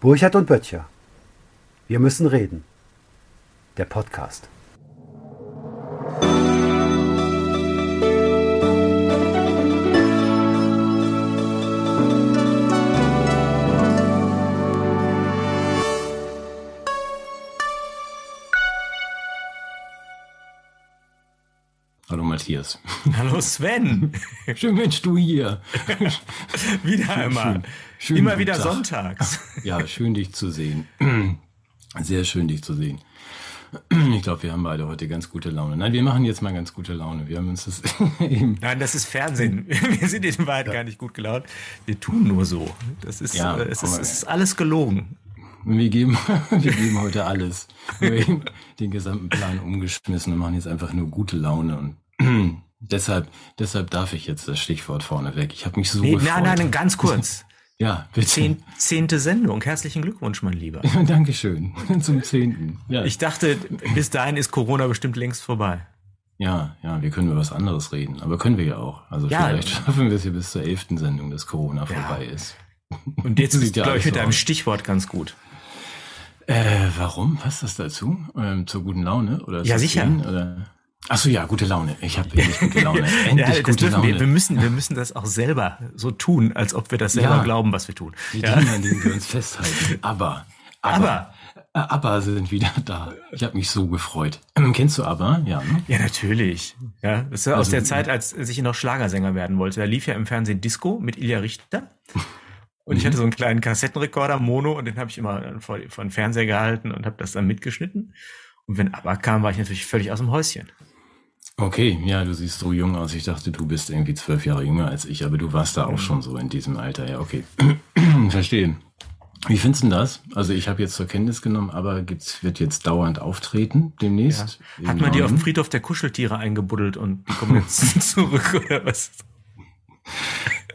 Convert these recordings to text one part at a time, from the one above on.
Burchard und Böttcher. Wir müssen reden. Der Podcast. Matthias. Hallo Sven. Schön, Mensch, du hier. wieder einmal. Schön, Immer guten wieder Tag. sonntags. Ja, schön dich zu sehen. Sehr schön dich zu sehen. Ich glaube, wir haben beide heute ganz gute Laune. Nein, wir machen jetzt mal ganz gute Laune. Wir haben uns das eben. Nein, das ist Fernsehen. Wir sind in Wahrheit gar nicht gut gelaunt. Wir tun nur so. Das ist, Ja, äh, es, ist es ist alles gelogen. Wir geben, wir geben heute alles. Wir haben den gesamten Plan umgeschmissen und machen jetzt einfach nur gute Laune. Und deshalb, deshalb darf ich jetzt das Stichwort vorneweg. Ich habe mich so Nee, gefreut. nein, nein, ganz kurz. Ja, bitte. Zehn, zehnte Sendung. Herzlichen Glückwunsch, mein Lieber. Dankeschön. Zum zehnten. Ja. Ich dachte, bis dahin ist Corona bestimmt längst vorbei. Ja, ja, wir können über was anderes reden, aber können wir ja auch. Also Ja. vielleicht schaffen wir es ja bis zur elften Sendung, dass Corona vorbei ist. Und jetzt Sieht ist, ja glaube ich, mit deinem. Stichwort ganz gut. Äh, warum? Passt das dazu? Ähm, zur guten Laune? Oder Ja, sicher. Oder? Ach so, ja, gute Laune. Ich habe endlich gute Laune. Endlich Ja, gute Laune. wir, wir, müssen, wir müssen das auch selber so tun, als ob wir das selber Ja. glauben, was wir tun. Die Ja. Dinge, an denen wir uns festhalten. Aber, Aber, äh, aber sind wieder da. Ich habe mich so gefreut. Ähm, kennst du aber? Ja, ne? Ja, natürlich. Ja, das ist ja aus Also- der Zeit, als ich noch Schlagersänger werden wollte. Da lief ja im Fernsehen Disco mit Ilja Richter. Und ich Mhm. hatte so einen kleinen Kassettenrekorder, Mono, und den habe ich immer vor, vor den Fernseher gehalten und habe das dann mitgeschnitten. Und wenn aber kam, war ich natürlich völlig aus dem Häuschen. Okay, ja, du siehst so jung aus. Ich dachte, du bist irgendwie zwölf Jahre jünger als ich, aber du warst da auch schon so in diesem Alter. Ja, okay. Verstehe. Wie findest du das? Also ich habe jetzt zur Kenntnis genommen, aber gibt's, wird jetzt dauernd auftreten demnächst? Hat In man die auf dem? Friedhof der Kuscheltiere eingebuddelt und die kommen jetzt zurück oder was?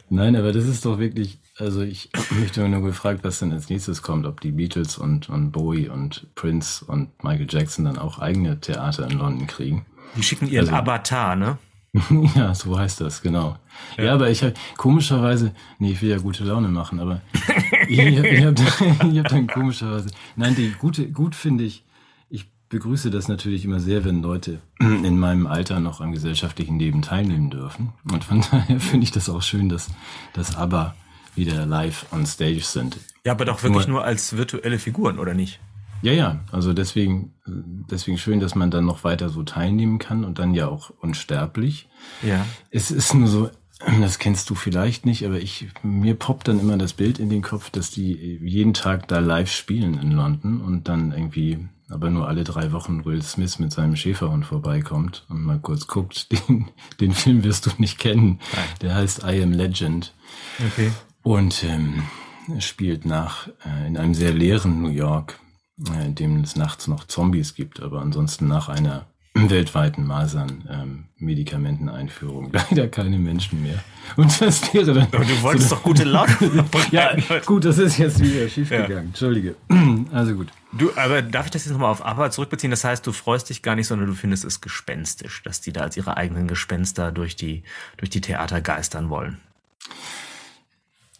Nein, aber das ist doch wirklich, also ich mich nur gefragt, was denn als nächstes kommt, ob die Beatles und, und Bowie und Prince und Michael Jackson dann auch eigene Theater in London kriegen. Die schicken ihren Also- Avatar, ne? Ja, so heißt das, genau. Ja, aber ich habe komischerweise, nee, ich will ja gute Laune machen, aber ich, ich habe ich hab dann komischerweise, nein, die gute, gut finde ich, ich begrüße das natürlich immer sehr, wenn Leute in meinem Alter noch am gesellschaftlichen Leben teilnehmen dürfen. Und von daher finde ich das auch schön, dass, dass ABBA wieder live on stage sind. Ja, aber doch wirklich Nur- nur als virtuelle Figuren, oder nicht? Ja, ja, also deswegen, deswegen schön, dass man dann noch weiter so teilnehmen kann und dann ja auch unsterblich. Ja. Es ist nur so, das kennst du vielleicht nicht, aber ich, mir poppt dann immer das Bild in den Kopf, dass die jeden Tag da live spielen in London und dann irgendwie, aber nur alle drei Wochen Will Smith mit seinem Schäferhund vorbeikommt und mal kurz guckt. Den, den Film wirst du nicht kennen. Der heißt I Am Legend Okay. Und ähm, spielt nach äh, in einem sehr leeren New York, äh, in dem es nachts noch Zombies gibt, aber ansonsten nach einer weltweiten Masern-Medikamenteneinführung leider keine Menschen mehr. Und das wäre dann. Aber du wolltest doch gute Laune ja, gut, das ist jetzt wieder schiefgegangen. Entschuldige. Also gut. Du, aber darf ich das jetzt nochmal auf ABBA zurückbeziehen? Das heißt, du freust dich gar nicht, sondern du findest es gespenstisch, dass die da als ihre eigenen Gespenster durch die, durch die Theater geistern wollen.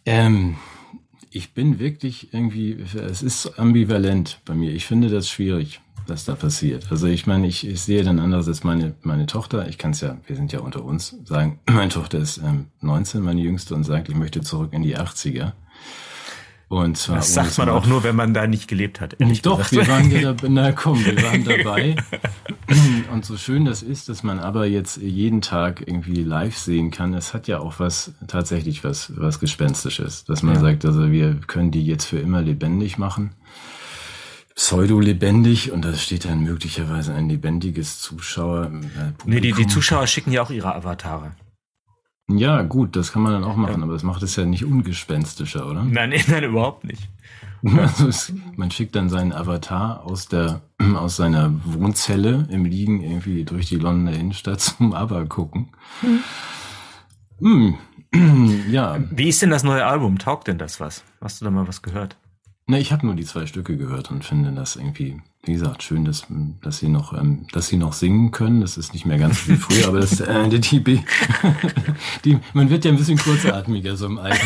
Ähm, ich bin wirklich irgendwie, es ist ambivalent bei mir. Ich finde das schwierig, was da passiert. Also ich meine, ich, ich sehe dann anders als meine, meine Tochter. Ich kann es ja, wir sind ja unter uns, sagen, meine Tochter ist ähm, 19, meine jüngste, und sagt, ich möchte zurück in die 80er. Und zwar Das sagt man auch nur, wenn man da nicht gelebt hat. Doch, gesagt. wir waren ja dabei, na komm, wir waren dabei. Und so schön das ist, dass man aber jetzt jeden Tag irgendwie live sehen kann, es hat ja auch was, tatsächlich was, was Gespenstisches. Dass man Ja. sagt, also wir können die jetzt für immer lebendig machen. Pseudo-lebendig und da steht dann möglicherweise ein lebendiges Zuschauer. Äh, Nee, die, die. Zuschauer schicken ja auch ihre Avatare. Ja, gut, das kann man dann auch machen, aber das macht es ja nicht ungespenstischer, oder? Nein, nein, überhaupt nicht. Also es, man schickt dann seinen Avatar aus der aus seiner Wohnzelle im Liegen irgendwie durch die Londoner Innenstadt zum Aber gucken. Hm. Ja, Wie ist denn das neue Album? Taugt denn das was? Hast du da mal was gehört? Na, ich habe nur die zwei Stücke gehört und finde das irgendwie, wie gesagt, schön, dass, dass sie noch, ähm, dass sie noch singen können. Das ist nicht mehr ganz wie früher, aber das, äh, die, die, die, man wird ja ein bisschen kurzatmiger so im Alter.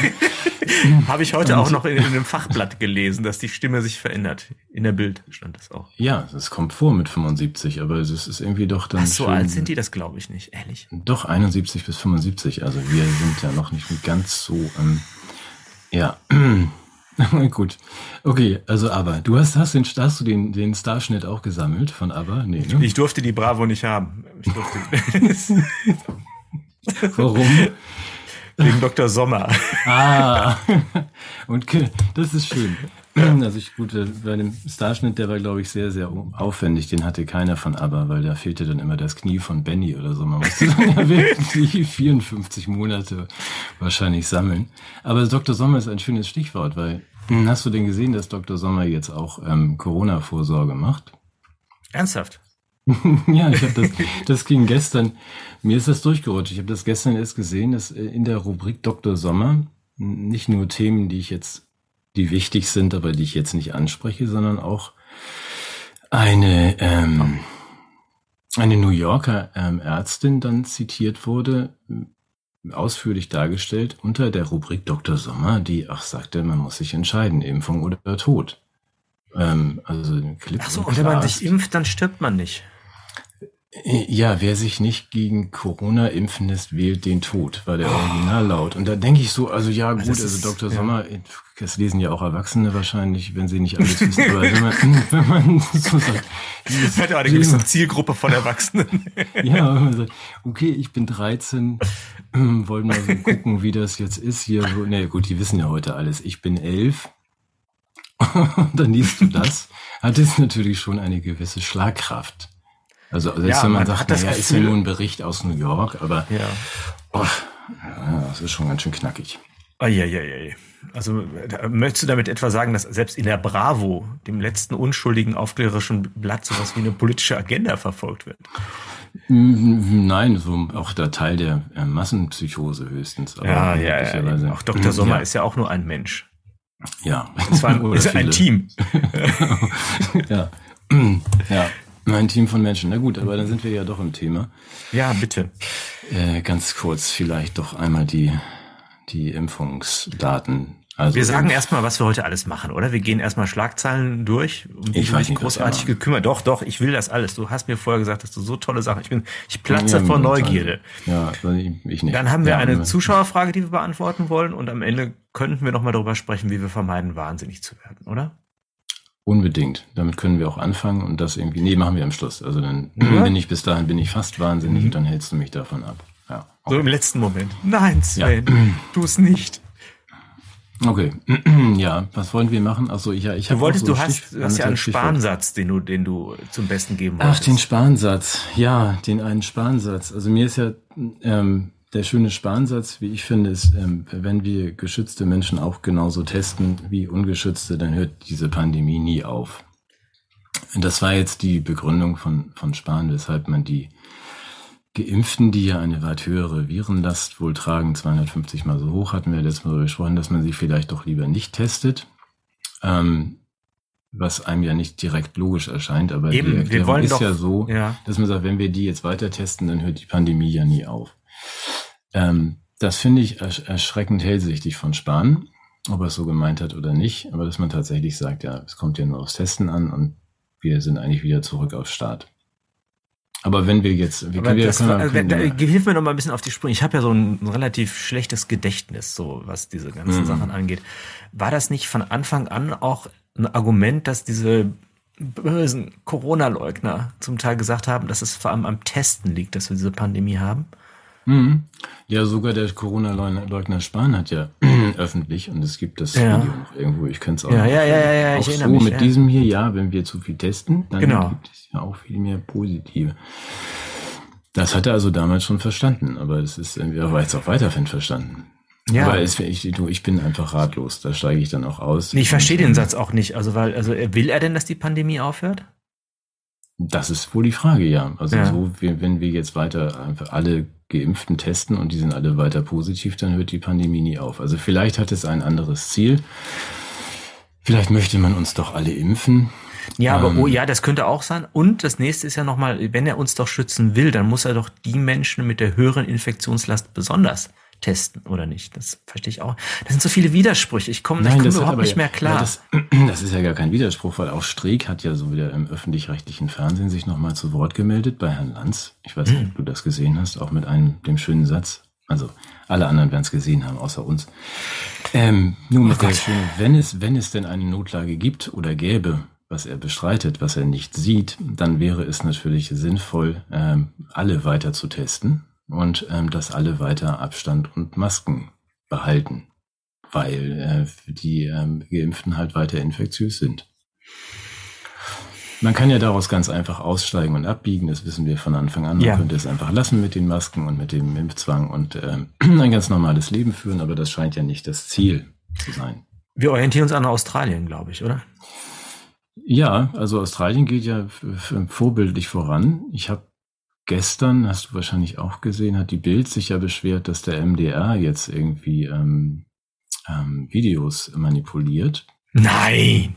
Habe ich heute auch noch in, in einem Fachblatt gelesen, dass die Stimme sich verändert. In der Bild stand das auch. Ja, das kommt vor mit 75, aber es ist irgendwie doch dann. Ach, so schön, alt sind die, das glaube ich nicht, ehrlich. Doch, 71 bis 75. Also wir sind ja noch nicht ganz so, ähm, ja. Gut. Okay, also aber du hast, hast, den, hast du den, den Starschnitt auch gesammelt von aber? Nee, ne? Ich durfte die Bravo nicht haben. Ich durfte. Warum? Wegen Dr. Sommer. Ah, und das ist schön. Also ich gut, bei dem Starschnitt, der war, glaube ich, sehr, sehr aufwendig. Den hatte keiner von ABBA, weil da fehlte dann immer das Knie von Benny oder so. Man musste dann ja wirklich 54 Monate wahrscheinlich sammeln. Aber Dr. Sommer ist ein schönes Stichwort, weil hm, hast du denn gesehen, dass Dr. Sommer jetzt auch ähm, Corona-Vorsorge macht? Ernsthaft? ja, ich habe das, das ging gestern, mir ist das durchgerutscht. Ich habe das gestern erst gesehen, dass äh, in der Rubrik Dr. Sommer nicht nur Themen, die ich jetzt, die wichtig sind, aber die ich jetzt nicht anspreche, sondern auch eine, ähm, eine New Yorker ähm, Ärztin dann zitiert wurde, ausführlich dargestellt unter der Rubrik Dr. Sommer, die auch sagte, man muss sich entscheiden, Impfung oder Tod. Ähm, also Clip Ach so, und wenn man sich impft, dann stirbt man nicht. Ja, wer sich nicht gegen Corona impfen lässt, wählt den Tod, war der Originallaut. Und da denke ich so, also ja gut, also ist, Dr. Ja. Das lesen ja auch Erwachsene wahrscheinlich, wenn sie nicht alles wissen, aber wenn man, wenn man so sagt. Das hat ja eine gewisse Zielgruppe von Erwachsenen. ja, wenn man sagt, okay, ich bin 13, wollen wir so gucken, wie das jetzt ist hier. Na nee, gut, die wissen ja heute alles. Ich bin elf. Und dann liest du das, hat es natürlich schon eine gewisse Schlagkraft. Also selbst ja, wenn man, man sagt, naja, ist ja nur ein Bericht aus New York, aber ja. Oh, ja, das ist schon ganz schön knackig. Eieiei. Also möchtest du damit etwa sagen, dass selbst in der Bravo, dem letzten unschuldigen aufklärerischen Blatt, sowas wie eine politische Agenda verfolgt wird? Nein, so auch der Teil der äh, Massenpsychose höchstens. Aber ja, ja, ja. Auch Dr. Sommer ja. ist ja auch nur ein Mensch. Ja. Es war ein, ist ein Team. ja. ja. Ein Team von Menschen. Na gut, aber dann sind wir ja doch im Thema. Ja, bitte. Äh, ganz kurz vielleicht doch einmal die, die Impfungsdaten. Also wir sagen erstmal, was wir heute alles machen, oder? Wir gehen erstmal Schlagzeilen durch. Um ich weiß nicht, großartig gekümmert. Doch, doch, ich will das alles. Du hast mir vorher gesagt, dass du so tolle Sachen. Ich bin, ich platze ja, vor Neugierde. Ja, ich nicht. Dann haben wir ja, eine Zuschauerfrage, die wir beantworten wollen, und am Ende könnten wir noch mal darüber sprechen, wie wir vermeiden, wahnsinnig zu werden, oder? Unbedingt. Damit können wir auch anfangen und das irgendwie, nee, machen wir am Schluss. Also dann ja. bin ich bis dahin, bin ich fast wahnsinnig mhm. und dann hältst du mich davon ab. Okay. So im letzten Moment. Nein, Sven, ja. tu es nicht. Okay, ja, was wollen wir machen? Also ich, ja, ich habe. Du wolltest, so du hast, du hast ja einen Sparensatz, den du, den du zum Besten geben wolltest. Ach, den Sparensatz, ja, den einen Sparensatz. Also mir ist ja ähm, der schöne Sparensatz, wie ich finde, ist, ähm, wenn wir geschützte Menschen auch genauso testen wie ungeschützte, dann hört diese Pandemie nie auf. Und das war jetzt die Begründung von, von Spahn, weshalb man die Geimpften, die ja eine weit höhere Virenlast wohl tragen, 250 mal so hoch, hatten wir letztes Mal besprochen, dass man sie vielleicht doch lieber nicht testet. Ähm, was einem ja nicht direkt logisch erscheint, aber Eben, die Erklärung ist doch, ja so, ja. dass man sagt, wenn wir die jetzt weiter testen, dann hört die Pandemie ja nie auf. Ähm, das finde ich erschreckend hellsichtig von Spahn, ob er es so gemeint hat oder nicht, aber dass man tatsächlich sagt, ja, es kommt ja nur aufs Testen an und wir sind eigentlich wieder zurück auf Start. Aber wenn wir jetzt, wie können wir, das, können wir, können da, hilf mir noch mal ein bisschen auf die Sprünge. Ich habe ja so ein, ein, relativ schlechtes Gedächtnis, so was diese ganzen mhm. Sachen angeht. War das nicht von Anfang an auch ein Argument, dass diese bösen Corona-Leugner zum Teil gesagt haben, dass es vor allem am Testen liegt, dass wir diese Pandemie haben? Mhm. Ja, sogar der Corona-Leugner Spahn hat ja öffentlich, und es gibt das ja. Video noch irgendwo, ich könnte es auch ja, ja, ja, ja, ja, auch so mich, mit ja. diesem hier, ja, wenn wir zu viel testen, dann genau. gibt es ja auch viel mehr positive. Das hat er also damals schon verstanden, aber es ist, er war jetzt auch weiterhin verstanden. Ja. Aber es, ich, du, ich bin einfach ratlos, da steige ich dann auch aus. Ich verstehe den Satz auch nicht, also weil, also will er denn, dass die Pandemie aufhört? Das ist wohl die Frage, ja. Also ja. so, wenn wir jetzt weiter einfach alle Geimpften testen und die sind alle weiter positiv, dann hört die Pandemie nie auf. Also vielleicht hat es ein anderes Ziel. Vielleicht möchte man uns doch alle impfen. Ja, aber ähm, oh ja, das könnte auch sein. Und das nächste ist ja nochmal, wenn er uns doch schützen will, dann muss er doch die Menschen mit der höheren Infektionslast besonders testen, oder nicht? Das verstehe ich auch. Das sind so viele Widersprüche. Ich komme komm überhaupt nicht mehr klar. Ja, das, das, ist ja gar kein Widerspruch, weil auch Streeck hat ja so wieder im öffentlich-rechtlichen Fernsehen sich nochmal zu Wort gemeldet bei Herrn Lanz. Ich weiß nicht, hm. ob du das gesehen hast, auch mit einem, dem schönen Satz. Also alle anderen werden es gesehen haben, außer uns. Ähm, nur oh mit oh der schönen, wenn es, wenn es denn eine Notlage gibt oder gäbe, was er bestreitet, was er nicht sieht, dann wäre es natürlich sinnvoll, ähm, alle weiter zu testen und ähm, dass alle weiter Abstand und Masken behalten, weil äh, die ähm, Geimpften halt weiter infektiös sind. Man kann ja daraus ganz einfach aussteigen und abbiegen, das wissen wir von Anfang an. Man ja. könnte es einfach lassen mit den Masken und mit dem Impfzwang und ähm, ein ganz normales Leben führen, aber das scheint ja nicht das Ziel zu sein. Wir orientieren uns an Australien, glaube ich, oder? Ja, also Australien geht ja vorbildlich voran. Ich habe gestern, hast du wahrscheinlich auch gesehen, hat die Bild sich ja beschwert, dass der MDR jetzt irgendwie ähm, ähm, Videos manipuliert. Nein!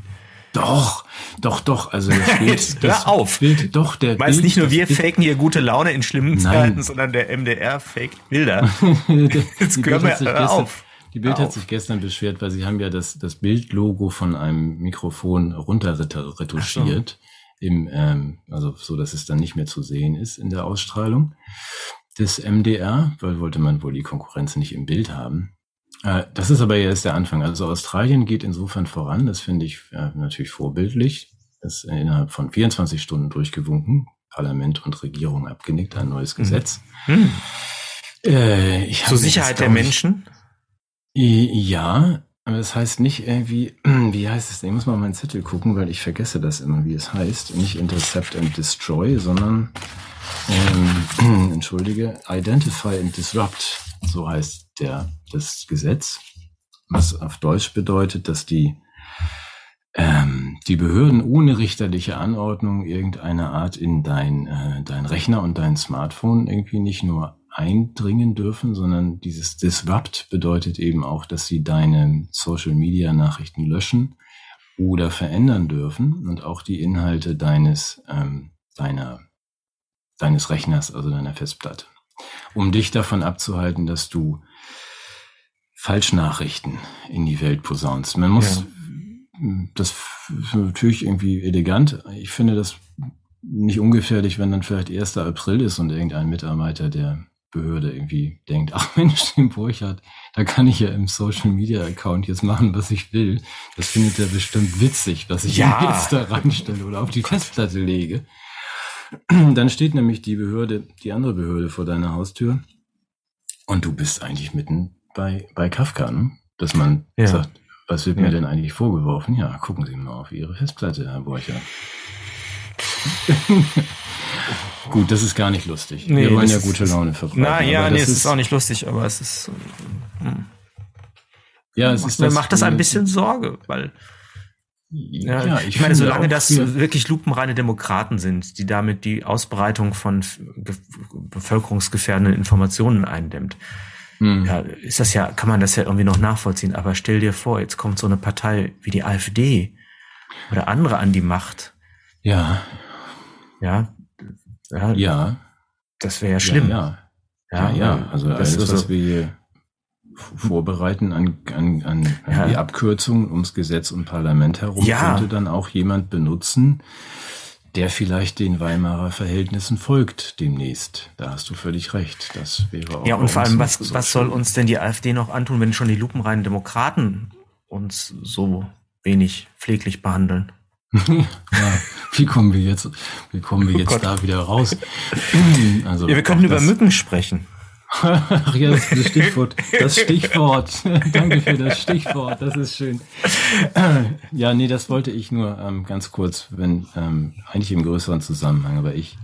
Doch, doch, doch. Also das Bild, Jetzt hör auf. Bild, doch, der Meinst Bild, nicht nur wir faken hier gute Laune in schlimmen Nein. Zeiten, sondern der MDR faked Bilder. Jetzt können wir gestern, auf. Die Bild hat sich gestern beschwert, weil sie haben ja das, das Bildlogo von einem Mikrofon runterretuschiert. So. Im, ähm, also so, dass es dann nicht mehr zu sehen ist in der Ausstrahlung des MDR, weil wollte man wohl die Konkurrenz nicht im Bild haben. Äh, das ist aber erst der Anfang. Also Australien geht insofern voran, das finde ich äh, natürlich vorbildlich. Das ist innerhalb von 24 Stunden durchgewunken. Parlament und Regierung abgenickt, ein neues mhm. Gesetz. Mhm. Äh, Zur Sicherheit der Menschen? Ja, aber das heißt nicht irgendwie, wie heißt es? Ich muss mal meinen Zettel gucken, weil ich vergesse das immer, wie es heißt. Nicht Intercept and Destroy, sondern, ähm, entschuldige, Identify and Disrupt. So heißt der, das Gesetz. Was auf Deutsch bedeutet, dass die, ähm, die Behörden ohne richterliche Anordnung irgendeine Art in dein, äh, dein Rechner und dein Smartphone irgendwie nicht nur eindringen dürfen, sondern dieses Disrupt bedeutet eben auch, dass sie deine Social Media Nachrichten löschen oder verändern dürfen und auch die Inhalte deines, ähm, deiner, deines Rechners, also deiner Festplatte, um dich davon abzuhalten, dass du Falschnachrichten in die Welt posaunst. Man muss, ja. das ist natürlich irgendwie elegant. Ich finde das nicht ungefährlich, wenn dann vielleicht 1. April ist und irgendein Mitarbeiter der Behörde irgendwie denkt, ach Mensch, den Burchardt, da kann ich ja im Social Media Account jetzt machen, was ich will. Das findet er bestimmt witzig, was ich ja. jetzt da reinstelle oder auf die Festplatte lege. Dann steht nämlich die Behörde, die andere Behörde vor deiner Haustür und du bist eigentlich mitten bei, bei Kafka, ne? dass man ja. sagt, was wird ja. mir denn eigentlich vorgeworfen? Ja, gucken Sie mal auf Ihre Festplatte, Herr Borcher. Gut, das ist gar nicht lustig. Nee, Wir wollen ja gute Laune verbreiten. Na ja, nee, es ist, auch nicht lustig, aber es ist. Hm. Ja, es ist Mir macht das ein bisschen Sorge, weil. Ja, ja ich, ich meine, solange das wirklich lupenreine Demokraten sind, die damit die Ausbreitung von bevölkerungsgefährdenden Informationen eindämmt, hm. ja, ist das ja, kann man das ja irgendwie noch nachvollziehen. Aber stell dir vor, jetzt kommt so eine Partei wie die AfD oder andere an die Macht. Ja. Ja, ja. ja. Das wäre ja schlimm. Ja, ja. ja, ja. Also das alles, was so wir hier vorbereiten an, an, an ja. die Abkürzung ums Gesetz und Parlament herum, ja. könnte dann auch jemand benutzen, der vielleicht den Weimarer Verhältnissen folgt demnächst. Da hast du völlig recht. Das wäre auch. Ja, und vor allem, was, so was soll uns denn die AfD noch antun, wenn schon die lupenreinen Demokraten uns so wenig pfleglich behandeln? ja, wie kommen wir jetzt, wie kommen wir oh jetzt oh da wieder raus? Also, ja, wir könnten über Mücken sprechen. Ach ja, das, das Stichwort. Das Stichwort. Danke für das Stichwort. Das ist schön. ja, nee, das wollte ich nur ähm, ganz kurz, wenn ähm, eigentlich im größeren Zusammenhang, aber ich.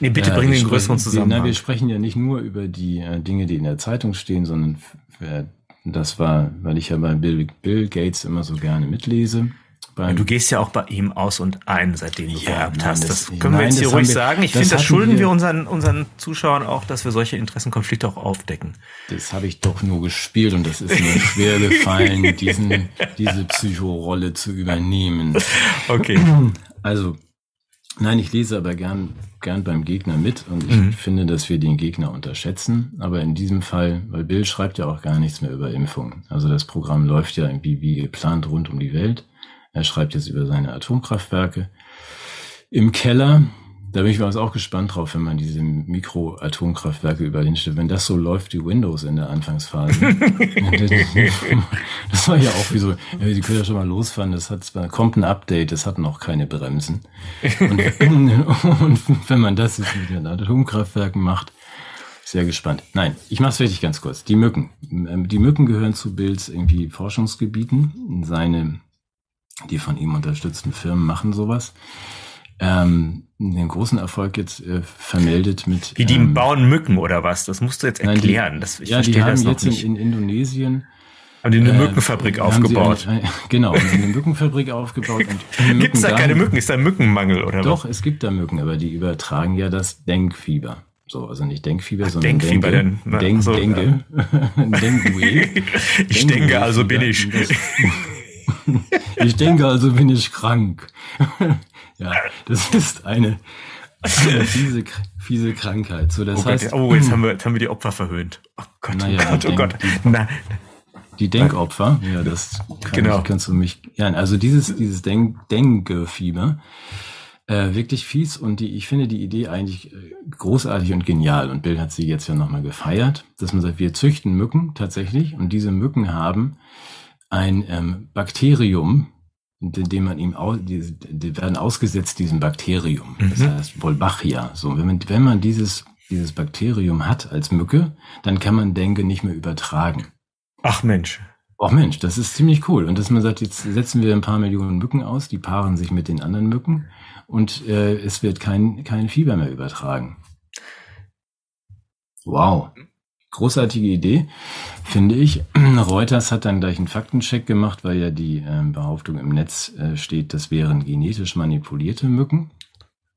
Nee, bitte äh, bring den größeren Zusammenhang. Na, wir sprechen ja nicht nur über die äh, Dinge, die in der Zeitung stehen, sondern äh, das war, weil ich ja bei Bill, Bill Gates immer so gerne mitlese beim. Du gehst ja auch bei ihm aus und ein, seitdem du Ja, geerbt nein, hast. das- Das können wir nein, jetzt hier ruhig wir- sagen. Ich finde, das schulden wir wir- unseren, unseren Zuschauern auch, dass wir solche Interessenkonflikte auch aufdecken. Das habe ich doch nur gespielt und das ist mir schwer gefallen, diesen, diese Psychorolle zu übernehmen. Okay. Also, nein, ich lese aber gern, gern beim Gegner mit und ich Mhm. finde, dass wir den Gegner unterschätzen. Aber in diesem Fall, weil Bill schreibt ja auch gar nichts mehr über Impfungen. Also das Programm läuft ja irgendwie wie geplant rund um die Welt. Er schreibt jetzt über seine Atomkraftwerke. Im Keller, da bin ich mir auch gespannt drauf, wenn man diese Mikro-Atomkraftwerke überall hinstellt. Wenn das so läuft wie Windows in der Anfangsphase. das war ja auch wie so, die können ja schon mal losfahren, das hat zwar, kommt ein Update, das hat noch keine Bremsen. Und, und wenn man das jetzt mit den Atomkraftwerken macht, sehr gespannt. Nein, ich mache es wirklich ganz kurz. Die Mücken. Ähm, Die Mücken gehören zu Bills irgendwie Forschungsgebieten. Seine, die von ihm unterstützten Firmen machen sowas. Ähm, den großen Erfolg jetzt äh, vermeldet mit. Wie die ähm, bauen Mücken oder was? Das musst du jetzt nein, die- erklären. das, ich ja, die verstehe haben das noch jetzt in, nicht. in Indonesien haben die eine äh, Mückenfabrik aufgebaut? Eine, eine, genau, haben sie eine Mückenfabrik aufgebaut. Gibt es da keine Mücken? Ist da Mückenmangel oder Doch, es gibt da Mücken, aber die übertragen ja das Denkfieber. So, also nicht Denkfieber, sondern Denkfieber Dengue. denn? Denk, Ach so, Dengue. Dengue. was? Ich Dengue denke, also bin ich. Das, ich denke, also bin ich krank. ja, das ist eine, eine fiese, fiese Krankheit. So, das Oh, heißt, Gott, oh jetzt, haben wir, jetzt haben wir die Opfer verhöhnt. Oh Gott, Naja, oh Gott, oh denk- Gott. Na, Die Denkopfer, ja, das kann Genau. ich, kannst du mich, ja, also dieses, dieses Denk, Denkefieber, äh, wirklich fies und die, ich finde die Idee eigentlich äh, großartig und genial und Bill hat sie jetzt ja nochmal gefeiert, dass man sagt, wir züchten Mücken tatsächlich und diese Mücken haben ein ähm, Bakterium, in dem man ihm au, die, die werden ausgesetzt diesem Bakterium, das Mhm. heißt Wolbachia. So, wenn man, wenn man dieses, dieses Bakterium hat als Mücke, dann kann man Denke nicht mehr übertragen. ach Mensch. Oh Mensch, das ist ziemlich cool. Und dass man sagt, jetzt setzen wir ein paar Millionen Mücken aus, die paaren sich mit den anderen Mücken und äh, es wird kein, kein Fieber mehr übertragen. Wow. Großartige Idee, finde ich. Reuters hat dann gleich einen Faktencheck gemacht, weil ja die ähm, Behauptung im Netz äh, steht, das wären genetisch manipulierte Mücken.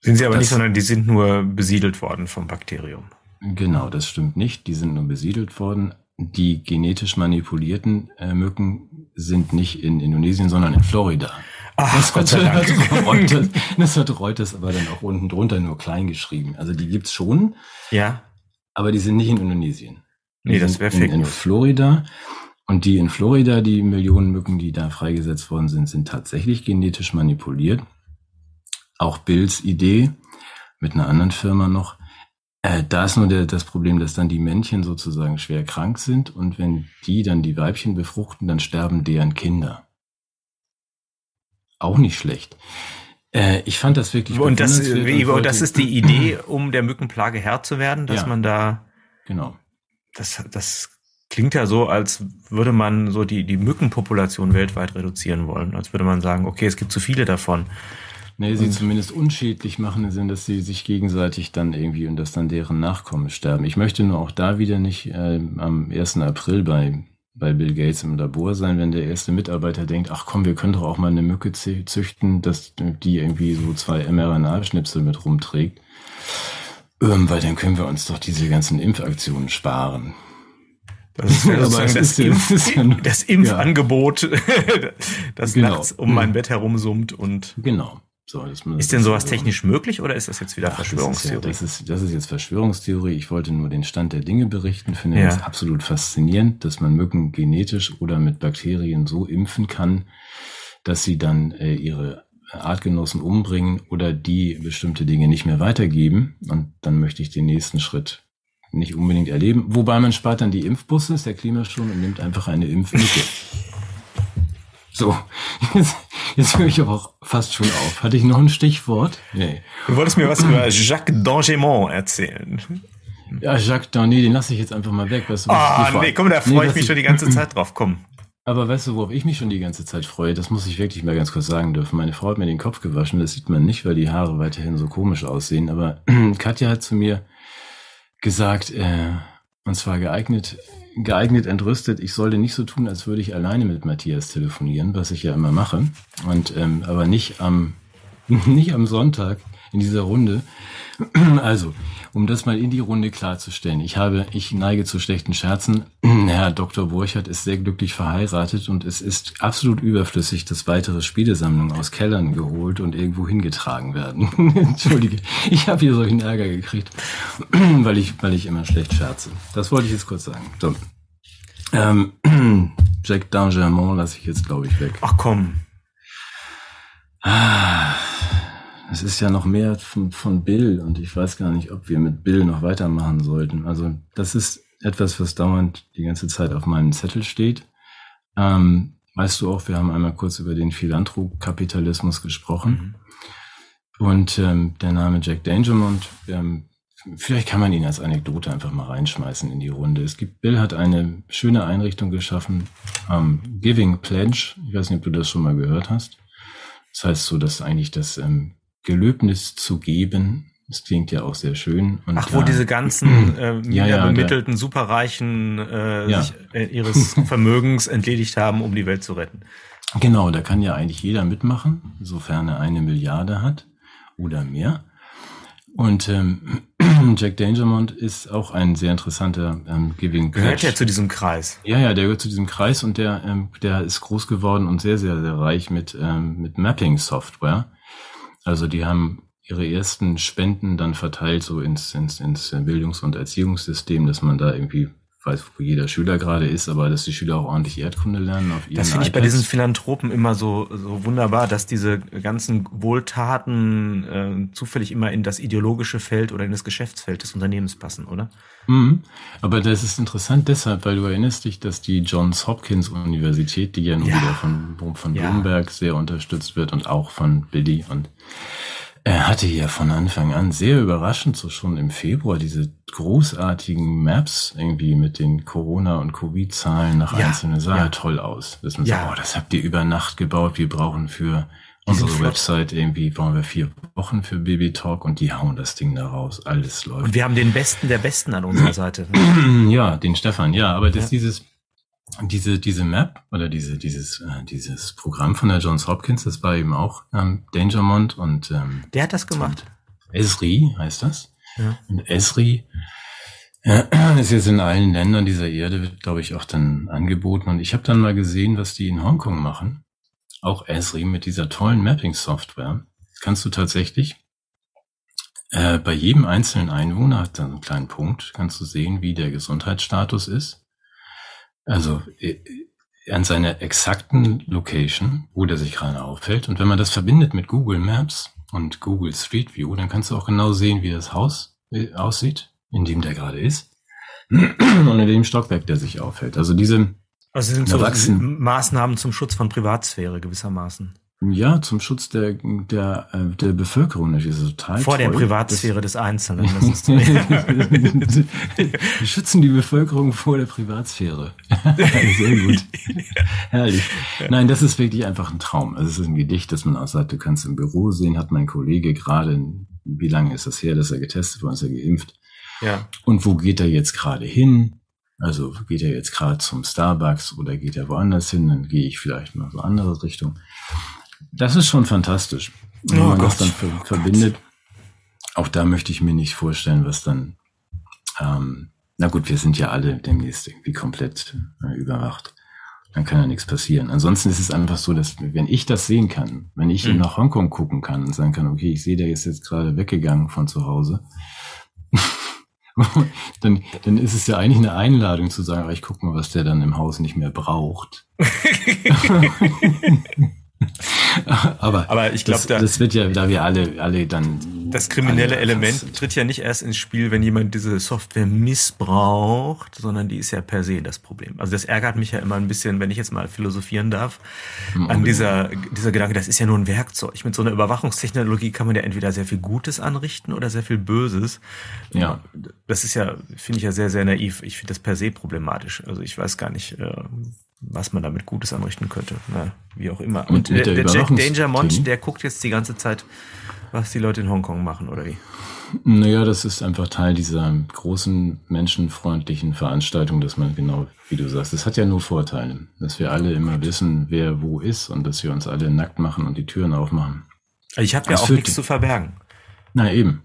Sind sie aber Das- nicht, sondern die sind nur besiedelt worden vom Bakterium. Genau, das stimmt nicht. Die sind nur besiedelt worden. Die genetisch manipulierten äh, Mücken sind nicht in Indonesien, sondern in Florida. Ach, Gott sei hat Dank. Reuters, das hat Reuters aber dann auch unten drunter nur klein geschrieben. Also die gibt's schon, Ja, aber die sind nicht in Indonesien. Die Nee, das sind wär in, Fake in News. Florida. Und die in Florida, die Millionen Mücken, die da freigesetzt worden sind, sind tatsächlich genetisch manipuliert. Auch Bills Idee mit einer anderen Firma noch. Äh, da ist nur der, das Problem, dass dann die Männchen sozusagen schwer krank sind und wenn die dann die Weibchen befruchten, dann sterben deren Kinder. Auch nicht schlecht. Äh, ich fand das wirklich und das, wie, und und wollte- das ist die Idee, um der Mückenplage Herr zu werden, dass Ja. man da, Genau. das, das klingt ja so, als würde man so die, die Mückenpopulation weltweit reduzieren wollen. Als würde man sagen, okay, es gibt zu viele davon. Nee, sie zumindest unschädlich machen, sind, dass sie sich gegenseitig dann irgendwie und dass dann deren Nachkommen sterben. Ich möchte nur auch da wieder nicht äh, am 1. April bei, bei Bill Gates im Labor sein, wenn der erste Mitarbeiter denkt, ach komm, wir können doch auch mal eine Mücke zü- züchten, dass die irgendwie so zwei mRNA-Schnipsel mit rumträgt. Ähm, weil dann können wir uns doch diese ganzen Impfaktionen sparen. Das das, ist ja- Impf, ist ja das Impfangebot, das Genau. nachts um mein Bett herumsummt und Genau. So, ist denn sowas so- technisch möglich oder ist das jetzt wieder Ach, das ist, ja, Verschwörungstheorie? das, ist, das ist jetzt Verschwörungstheorie. Ich wollte nur den Stand der Dinge berichten. Finde Ja. das absolut faszinierend, dass man Mücken genetisch oder mit Bakterien so impfen kann, dass sie dann äh, ihre Artgenossen umbringen oder die bestimmte Dinge nicht mehr weitergeben. Und dann möchte ich den nächsten Schritt nicht unbedingt erleben. Wobei man spart dann die Impfbusse, ist der Klimaschon und nimmt einfach eine Impfmücke. So, jetzt, höre ich aber auch fast schon auf. Hatte ich noch ein Stichwort? Nee. Du wolltest mir was über Jacques d'Angemont erzählen. Ja, Jacques Darnay, den lasse ich jetzt einfach mal weg. Weißt du, Ah, ich vor- nee, komm, da Nee, freue ich was mich schon die ganze Zeit drauf. Komm. Aber weißt du, worauf ich mich schon die ganze Zeit freue? Das muss ich wirklich mal ganz kurz sagen dürfen. Meine Frau hat mir den Kopf gewaschen. Das sieht man nicht, weil die Haare weiterhin so komisch aussehen. Aber Katja hat zu mir gesagt, äh, und zwar geeignet geeignet entrüstet, ich sollte nicht so tun, als würde ich alleine mit Matthias telefonieren, was ich ja immer mache. Und ähm, aber nicht am nicht am Sonntag in dieser Runde. Also, um das mal in die Runde klarzustellen. Ich habe, ich neige zu schlechten Scherzen. Herr Dr. Burchardt ist sehr glücklich verheiratet und es ist absolut überflüssig, dass weitere Spielesammlungen aus Kellern geholt und irgendwo hingetragen werden. Entschuldige, ich habe hier solchen Ärger gekriegt, weil ich, weil ich immer schlecht scherze. Das wollte ich jetzt kurz sagen. So. Ähm, Jack Dangermont lasse ich jetzt, glaube ich, weg. Ach komm. Ah. Es ist ja noch mehr von, von Bill und ich weiß gar nicht, ob wir mit Bill noch weitermachen sollten. Also das ist etwas, was dauernd die ganze Zeit auf meinem Zettel steht. Ähm, weißt du auch, wir haben einmal kurz über den Philanthrokapitalismus gesprochen. Mhm. Und ähm, der Name Jack Dangermont, ähm, vielleicht kann man ihn als Anekdote einfach mal reinschmeißen in die Runde. Es gibt, Bill hat eine schöne Einrichtung geschaffen, ähm, Giving Pledge. Ich weiß nicht, ob du das schon mal gehört hast. Das heißt so, dass eigentlich das ähm, Gelöbnis zu geben. Das klingt ja auch sehr schön. Und Ach, wo diese ganzen äh, ja, ja, bemittelten Superreichen äh, ja. sich äh, ihres Vermögens entledigt haben, um die Welt zu retten. Genau, da kann ja eigentlich jeder mitmachen, sofern er eine Milliarde hat oder mehr. Und ähm, Jack Dangermont ist auch ein sehr interessanter ähm, Giving Gehört ja zu diesem Kreis. Ja, ja, der gehört zu diesem Kreis und der, ähm, der ist groß geworden und sehr, sehr, sehr reich mit, ähm, mit Mapping-Software. Also die haben ihre ersten Spenden dann verteilt so ins, ins, ins Bildungs- und Erziehungssystem, dass man da irgendwie weiß, wo jeder Schüler gerade ist, aber dass die Schüler auch ordentlich Erdkunde lernen auf ihren Das finde ich bei diesen Philanthropen immer so, so wunderbar, dass diese ganzen Wohltaten äh, zufällig immer in das ideologische Feld oder in das Geschäftsfeld des Unternehmens passen, oder? Mhm. Aber das ist interessant deshalb, weil du erinnerst dich, dass die Johns Hopkins Universität, die ja nun ja. wieder von, von Bloomberg ja. sehr unterstützt wird und auch von Billy und er hatte ja von Anfang an sehr überraschend so schon im Februar diese großartigen Maps irgendwie mit den Corona- und Covid-Zahlen nach ja, einzelnen sah ja. toll aus. Dass man ja. sagt, oh, das habt ihr über Nacht gebaut. Wir brauchen für unsere Website irgendwie, brauchen wir vier Wochen für Baby Talk und die hauen das Ding da raus. Alles läuft. Und wir haben den Besten der Besten an unserer Seite. ja, den Stefan, ja, aber das, dieses, diese, diese Map oder diese, dieses, äh, dieses Programm von der Johns Hopkins, das war eben auch ähm, Dangermont und ähm, der hat das gemacht. Esri heißt das. Ja. Und Esri äh, ist jetzt in allen Ländern dieser Erde, wird, glaube ich, auch dann angeboten. Und ich habe dann mal gesehen, was die in Hongkong machen. Auch Esri mit dieser tollen Mapping-Software. Kannst du tatsächlich äh, bei jedem einzelnen Einwohner, hat dann einen kleinen Punkt, kannst du sehen, wie der Gesundheitsstatus ist also äh, an seiner exakten Location, wo der sich gerade aufhält. Und wenn man das verbindet mit Google Maps und Google Street View, dann kannst du auch genau sehen, wie das Haus äh, aussieht, in dem der gerade ist. Und in dem Stockwerk, der sich aufhält. Also diese also sind so Maßnahmen zum Schutz von Privatsphäre gewissermaßen. Ja, zum Schutz der, der, äh, der Bevölkerung. Das ist total Vor toll. der Privatsphäre das, des Einzelnen. Wir schützen die Bevölkerung vor der Privatsphäre. Sehr gut. Herrlich. Nein, das ist wirklich einfach ein Traum. Es ist ein Gedicht, das man auch sagt, du kannst im Büro sehen, hat mein Kollege gerade, wie lange ist das her, dass er getestet wurde, ist er geimpft. Ja. Und wo geht er jetzt gerade hin? Also geht er jetzt gerade zum Starbucks oder geht er woanders hin? Dann gehe ich vielleicht mal so andere Richtung. Das ist schon fantastisch. Wenn oh man Gott. das dann ver oh verbindet, auch da möchte ich mir nicht vorstellen, was dann, ähm, na gut, wir sind ja alle demnächst irgendwie komplett äh, überwacht. Dann kann ja nichts passieren. Ansonsten ist es einfach so, dass wenn ich das sehen kann, wenn ich mhm. nach Hongkong gucken kann und sagen kann, okay, ich sehe, der ist jetzt gerade weggegangen von zu Hause, dann, dann ist es ja eigentlich eine Einladung zu sagen, ich guck mal, was der dann im Haus nicht mehr braucht. aber, aber ich glaube, das, da, das wird ja, da wir alle, alle dann. Das kriminelle Element tritt ja nicht erst ins Spiel, wenn jemand diese Software missbraucht, sondern die ist ja per se das Problem. Also das ärgert mich ja immer ein bisschen, wenn ich jetzt mal philosophieren darf, mhm. an dieser, dieser Gedanke, das ist ja nur ein Werkzeug. Mit so einer Überwachungstechnologie kann man ja entweder sehr viel Gutes anrichten oder sehr viel Böses. Ja. Das ist ja, finde ich ja sehr, sehr naiv. Ich finde das per se problematisch. Also ich weiß gar nicht, äh, was man damit Gutes anrichten könnte. Na, wie auch immer. Und, Und der, der Jack Danger Mont, der guckt jetzt die ganze Zeit, was die Leute in Hongkong machen, oder wie? Naja, das ist einfach Teil dieser großen menschenfreundlichen Veranstaltung, dass man genau, wie du sagst, es hat ja nur Vorteile, dass wir alle immer wissen, wer wo ist und dass wir uns alle nackt machen und die Türen aufmachen. Ich habe ja Das auch nichts zu verbergen. Na eben.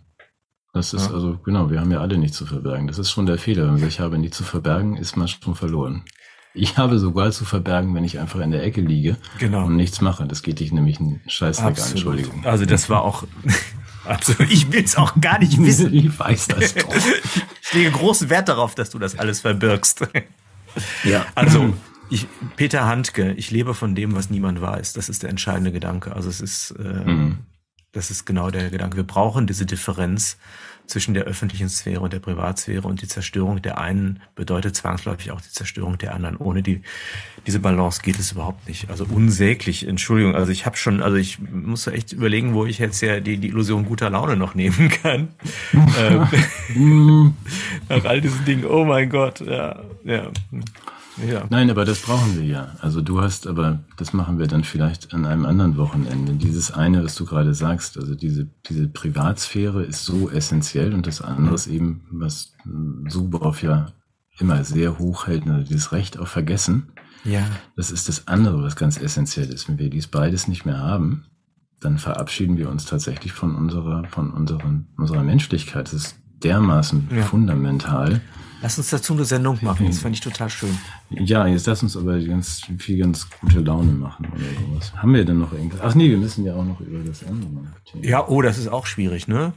Das ist Ja. also, genau, wir haben ja alle nichts zu verbergen. Das ist schon der Fehler. Wenn man sagt, ich habe nichts zu verbergen, ist man schon verloren. Ich habe sogar zu verbergen, wenn ich einfach in der Ecke liege Genau. und nichts mache. Das geht dich nämlich einen Scheißdreck an, Entschuldigung. Also das war auch absolut. Ich will es auch gar nicht wissen. Ich weiß das doch. Ich lege großen Wert darauf, dass du das alles verbirgst. Ja. Also, ich, Peter Handke, ich lebe von dem, was niemand weiß. Das ist der entscheidende Gedanke. Also es ist, äh, Mhm. das ist genau der Gedanke. Wir brauchen diese Differenz zwischen der öffentlichen Sphäre und der Privatsphäre und die Zerstörung der einen bedeutet zwangsläufig auch die Zerstörung der anderen. Ohne die diese Balance geht es überhaupt nicht. Also unsäglich. Entschuldigung. Also ich habe schon, also ich muss echt überlegen, wo ich jetzt ja die, die Illusion guter Laune noch nehmen kann. ähm, nach all diesen Dingen. Oh mein Gott. Ja, ja, ja. Nein, aber das brauchen wir ja. Also du hast, aber das machen wir dann vielleicht an einem anderen Wochenende. Dieses eine, was du gerade sagst, also diese, diese Privatsphäre ist so essentiell und das andere ist eben, was Suboff ja immer sehr hoch hält, also dieses Recht auf Vergessen. Ja. Das ist das andere, was ganz essentiell ist. Wenn wir dies beides nicht mehr haben, dann verabschieden wir uns tatsächlich von unserer, von unseren, unserer Menschlichkeit. Das ist dermaßen Ja. fundamental. Lass uns dazu eine Sendung machen. Das fand ich total schön. Ja, jetzt lass uns aber ganz viel ganz gute Laune machen oder sowas. Haben wir denn noch irgendwas? Ach nee, wir müssen ja auch noch über das andere mal Thema. Ja, oh, das ist auch schwierig, ne?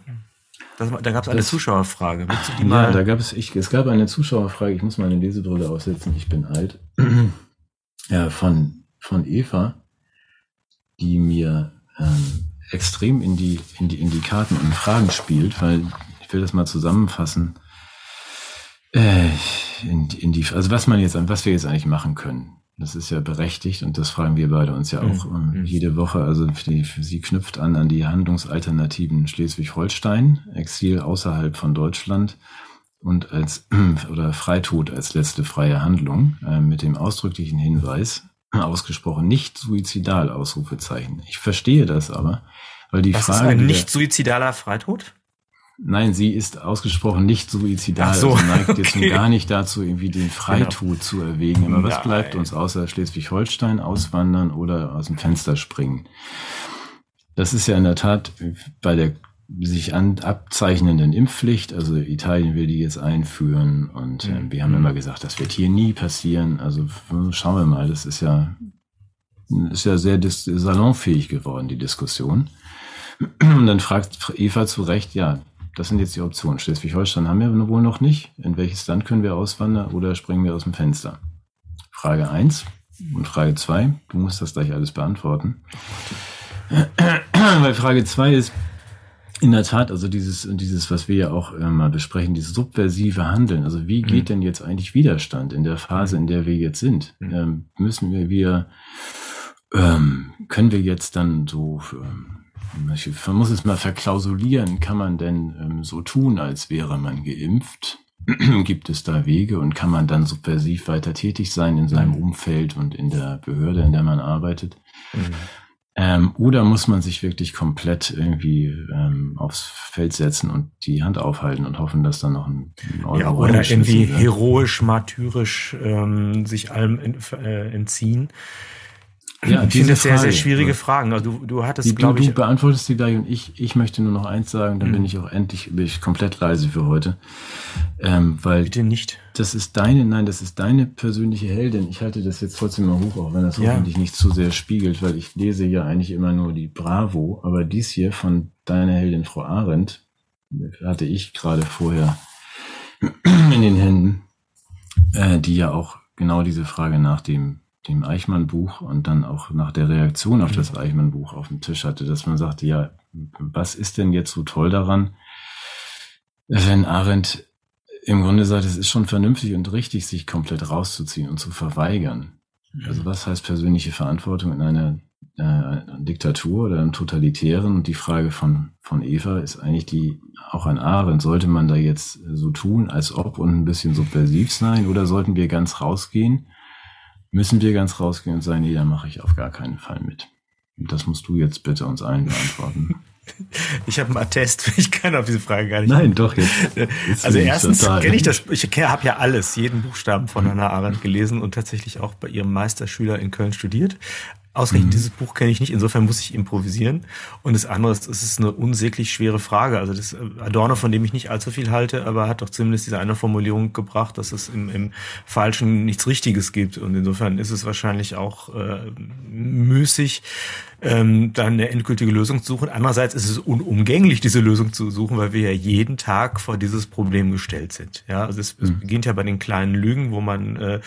Das, da gab es eine Das- Zuschauerfrage. Willst du die Ja, mal? da gab es, ich, es gab eine Zuschauerfrage, ich muss meine Lesebrille aufsetzen, ich bin alt. ja, von, von Eva, die mir ähm, extrem in die, in, die, in die Karten und Fragen spielt, weil ich will das mal zusammenfassen. Äh, in, in die, also was man jetzt, was wir jetzt eigentlich machen können. Das ist ja berechtigt und das fragen wir beide uns ja auch Mhm. ähm, jede Woche. Also die, sie knüpft an an die Handlungsalternativen Schleswig-Holstein, Exil außerhalb von Deutschland und als oder Freitod als letzte freie Handlung äh, mit dem ausdrücklichen Hinweis ausgesprochen nicht suizidal Ausrufezeichen. Ich verstehe das aber, weil die ist Frage ein die nicht suizidaler Freitod? Nein, sie ist ausgesprochen nicht suizidal, Ach so, also neigt jetzt okay. gar nicht dazu, irgendwie den Freitod zu erwägen. Aber was Nein. bleibt uns außer Schleswig-Holstein auswandern oder aus dem Fenster springen? Das ist ja in der Tat bei der sich an, abzeichnenden Impfpflicht, also Italien will die jetzt einführen und äh, wir haben immer gesagt, das wird hier nie passieren. Also schauen wir mal, das ist ja ist ja sehr salonfähig geworden, die Diskussion. Und dann fragt Eva zu Recht, ja, das sind jetzt die Optionen. Schleswig-Holstein haben wir wohl noch nicht. In welches Land können wir auswandern oder springen wir aus dem Fenster? Frage eins und Frage zwei. Du musst das gleich alles beantworten. Weil Frage zwei ist, in der Tat, also dieses, dieses, was wir ja auch äh, mal besprechen, dieses subversive Handeln. Also wie geht denn jetzt eigentlich Widerstand in der Phase, in der wir jetzt sind? Mhm. Ähm, müssen wir, wir ähm, können wir jetzt dann so, ähm, man muss es mal verklausulieren, kann man denn ähm, so tun, als wäre man geimpft? Gibt es da Wege und kann man dann subversiv weiter tätig sein in seinem Umfeld und in der Behörde, in der man arbeitet? Ähm, oder muss man sich wirklich komplett irgendwie ähm, aufs Feld setzen und die Hand aufhalten und hoffen, dass dann noch ein, ein Euro Ja, oder irgendwie wird? heroisch, martyrisch ähm, sich allem ent, äh, entziehen. Ja, ich finde das sehr, sehr Frage. schwierige Ja. Fragen. Also du, du hattest, glaube ich, du beantwortest die gleich und ich, ich möchte nur noch eins sagen, dann Mhm. bin ich auch endlich bin ich komplett leise für heute. Ähm, weil bitte nicht. das ist deine, nein, das ist deine persönliche Heldin. Ich halte das jetzt trotzdem mal hoch, auch wenn das Ja. hoffentlich nicht zu sehr spiegelt, weil ich lese ja eigentlich immer nur die Bravo, aber dies hier von deiner Heldin Frau Arendt hatte ich gerade vorher in den Händen, äh, die ja auch genau diese Frage nach dem dem Eichmann-Buch und dann auch nach der Reaktion auf das Eichmann-Buch auf dem Tisch hatte, dass man sagte, ja, was ist denn jetzt so toll daran, wenn Arendt im Grunde sagt, es ist schon vernünftig und richtig, sich komplett rauszuziehen und zu verweigern. Also was heißt persönliche Verantwortung in einer äh, Diktatur oder einem Totalitären? Und die Frage von, von Eva ist eigentlich die, auch an Arendt, sollte man da jetzt so tun, als ob und ein bisschen subversiv sein oder sollten wir ganz rausgehen? Müssen wir ganz rausgehen und sagen, nee, da mache ich auf gar keinen Fall mit. Und das musst du jetzt bitte uns allen beantworten. Ich habe einen Attest, ich kann auf diese Frage gar nicht. Nein, doch jetzt. jetzt also erstens kenne ich das, ich habe ja alles, jeden Buchstaben von Hannah Arendt gelesen und tatsächlich auch bei ihrem Meisterschüler in Köln studiert. Ausgerechnet mhm. dieses Buch kenne ich nicht, insofern muss ich improvisieren. Und das andere ist, es ist eine unsäglich schwere Frage. Also das äh, Adorno, von dem ich nicht allzu viel halte, aber hat doch zumindest diese eine Formulierung gebracht, dass es im, im Falschen nichts Richtiges gibt. Und insofern ist es wahrscheinlich auch äh, müßig, ähm, dann eine endgültige Lösung zu suchen. Andererseits ist es unumgänglich, diese Lösung zu suchen, weil wir ja jeden Tag vor dieses Problem gestellt sind. Ja, also es, es mhm. beginnt ja bei den kleinen Lügen, wo man äh,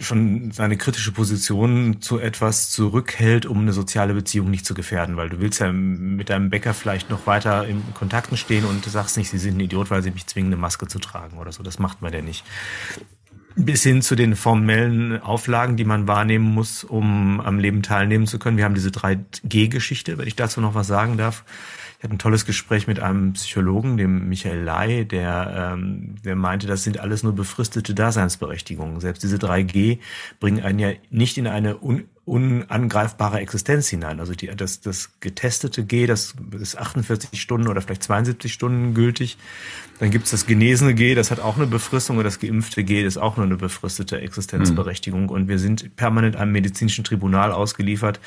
schon seine kritische Position zu etwas zurückhält, um eine soziale Beziehung nicht zu gefährden, weil du willst ja mit deinem Bäcker vielleicht noch weiter in Kontakten stehen und sagst nicht, sie sind ein Idiot, weil sie mich zwingen, eine Maske zu tragen oder so. Das macht man ja nicht. Bis hin zu den formellen Auflagen, die man wahrnehmen muss, um am Leben teilnehmen zu können. Wir haben diese 3G-Geschichte, wenn ich dazu noch was sagen darf. Ich hatte ein tolles Gespräch mit einem Psychologen, dem Michael Lai, der, ähm, der meinte, das sind alles nur befristete Daseinsberechtigungen. Selbst diese 3G bringen einen ja nicht in eine un unangreifbare Existenz hinein. Also die, das, das getestete G, das ist 48 Stunden oder vielleicht 72 Stunden gültig. Dann gibt's das genesene G, das hat auch eine Befristung und das geimpfte G ist auch nur eine befristete Existenzberechtigung. Mhm. Und wir sind permanent einem medizinischen Tribunal ausgeliefert,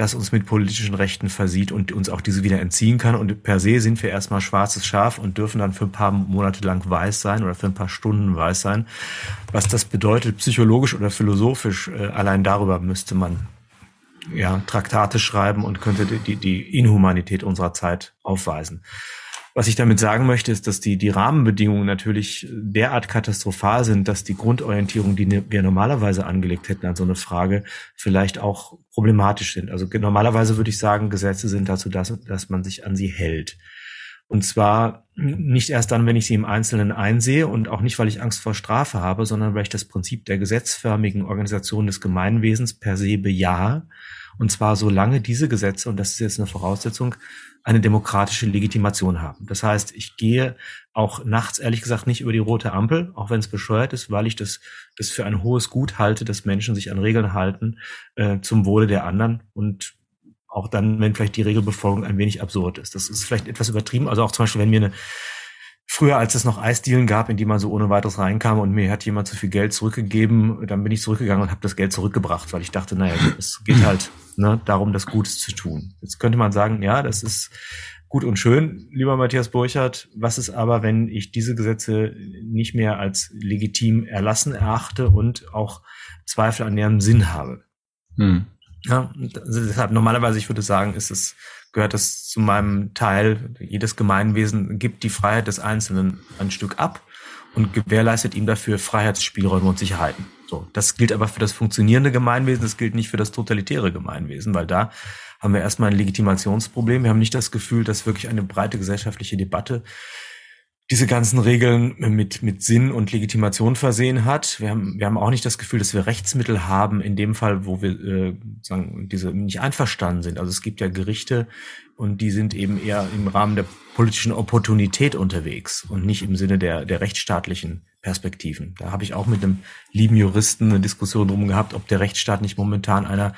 das uns mit politischen Rechten versieht und uns auch diese wieder entziehen kann. Und per se sind wir erstmal schwarzes Schaf und dürfen dann für ein paar Monate lang weiß sein oder für ein paar Stunden weiß sein. Was das bedeutet, psychologisch oder philosophisch, äh, allein darüber müsste man ja, Traktate schreiben und könnte die, die Inhumanität unserer Zeit aufweisen. Was ich damit sagen möchte, ist, dass die, die Rahmenbedingungen natürlich derart katastrophal sind, dass die Grundorientierung, die wir normalerweise angelegt hätten an so eine Frage, vielleicht auch problematisch sind. Also normalerweise würde ich sagen, Gesetze sind dazu, dass, dass man sich an sie hält. Und zwar nicht erst dann, wenn ich sie im Einzelnen einsehe und auch nicht, weil ich Angst vor Strafe habe, sondern weil ich das Prinzip der gesetzförmigen Organisation des Gemeinwesens per se bejahe. Und zwar solange diese Gesetze, und das ist jetzt eine Voraussetzung, eine demokratische Legitimation haben. Das heißt, ich gehe auch nachts ehrlich gesagt nicht über die rote Ampel, auch wenn es bescheuert ist, weil ich das, das für ein hohes Gut halte, dass Menschen sich an Regeln halten äh, zum Wohle der anderen und auch dann, wenn vielleicht die Regelbefolgung ein wenig absurd ist. Das ist vielleicht etwas übertrieben. Also auch zum Beispiel, wenn mir eine Früher, als es noch Eisdielen gab, in die man so ohne weiteres reinkam und mir hat jemand zu viel Geld zurückgegeben, dann bin ich zurückgegangen und habe das Geld zurückgebracht, weil ich dachte, naja, es geht halt ne, darum, das Gutes zu tun. Jetzt könnte man sagen, ja, das ist gut und schön, lieber Matthias Burchardt. Was ist aber, wenn ich diese Gesetze nicht mehr als legitim erlassen erachte und auch Zweifel an deren Sinn habe? Hm. Ja, deshalb normalerweise, ich würde sagen, ist es gehört das zu meinem Teil. Jedes Gemeinwesen gibt die Freiheit des Einzelnen ein Stück ab und gewährleistet ihm dafür Freiheitsspielräume und Sicherheiten. So, das gilt aber für das funktionierende Gemeinwesen, das gilt nicht für das totalitäre Gemeinwesen, weil da haben wir erstmal ein Legitimationsproblem. Wir haben nicht das Gefühl, dass wirklich eine breite gesellschaftliche Debatte diese ganzen Regeln mit, mit Sinn und Legitimation versehen hat. Wir haben, wir haben auch nicht das Gefühl, dass wir Rechtsmittel haben in dem Fall, wo wir äh, sagen, diese nicht einverstanden sind. Also es gibt ja Gerichte und die sind eben eher im Rahmen der politischen Opportunität unterwegs und nicht im Sinne der, der rechtsstaatlichen Perspektiven. Da habe ich auch mit einem lieben Juristen eine Diskussion drum gehabt, ob der Rechtsstaat nicht momentan einer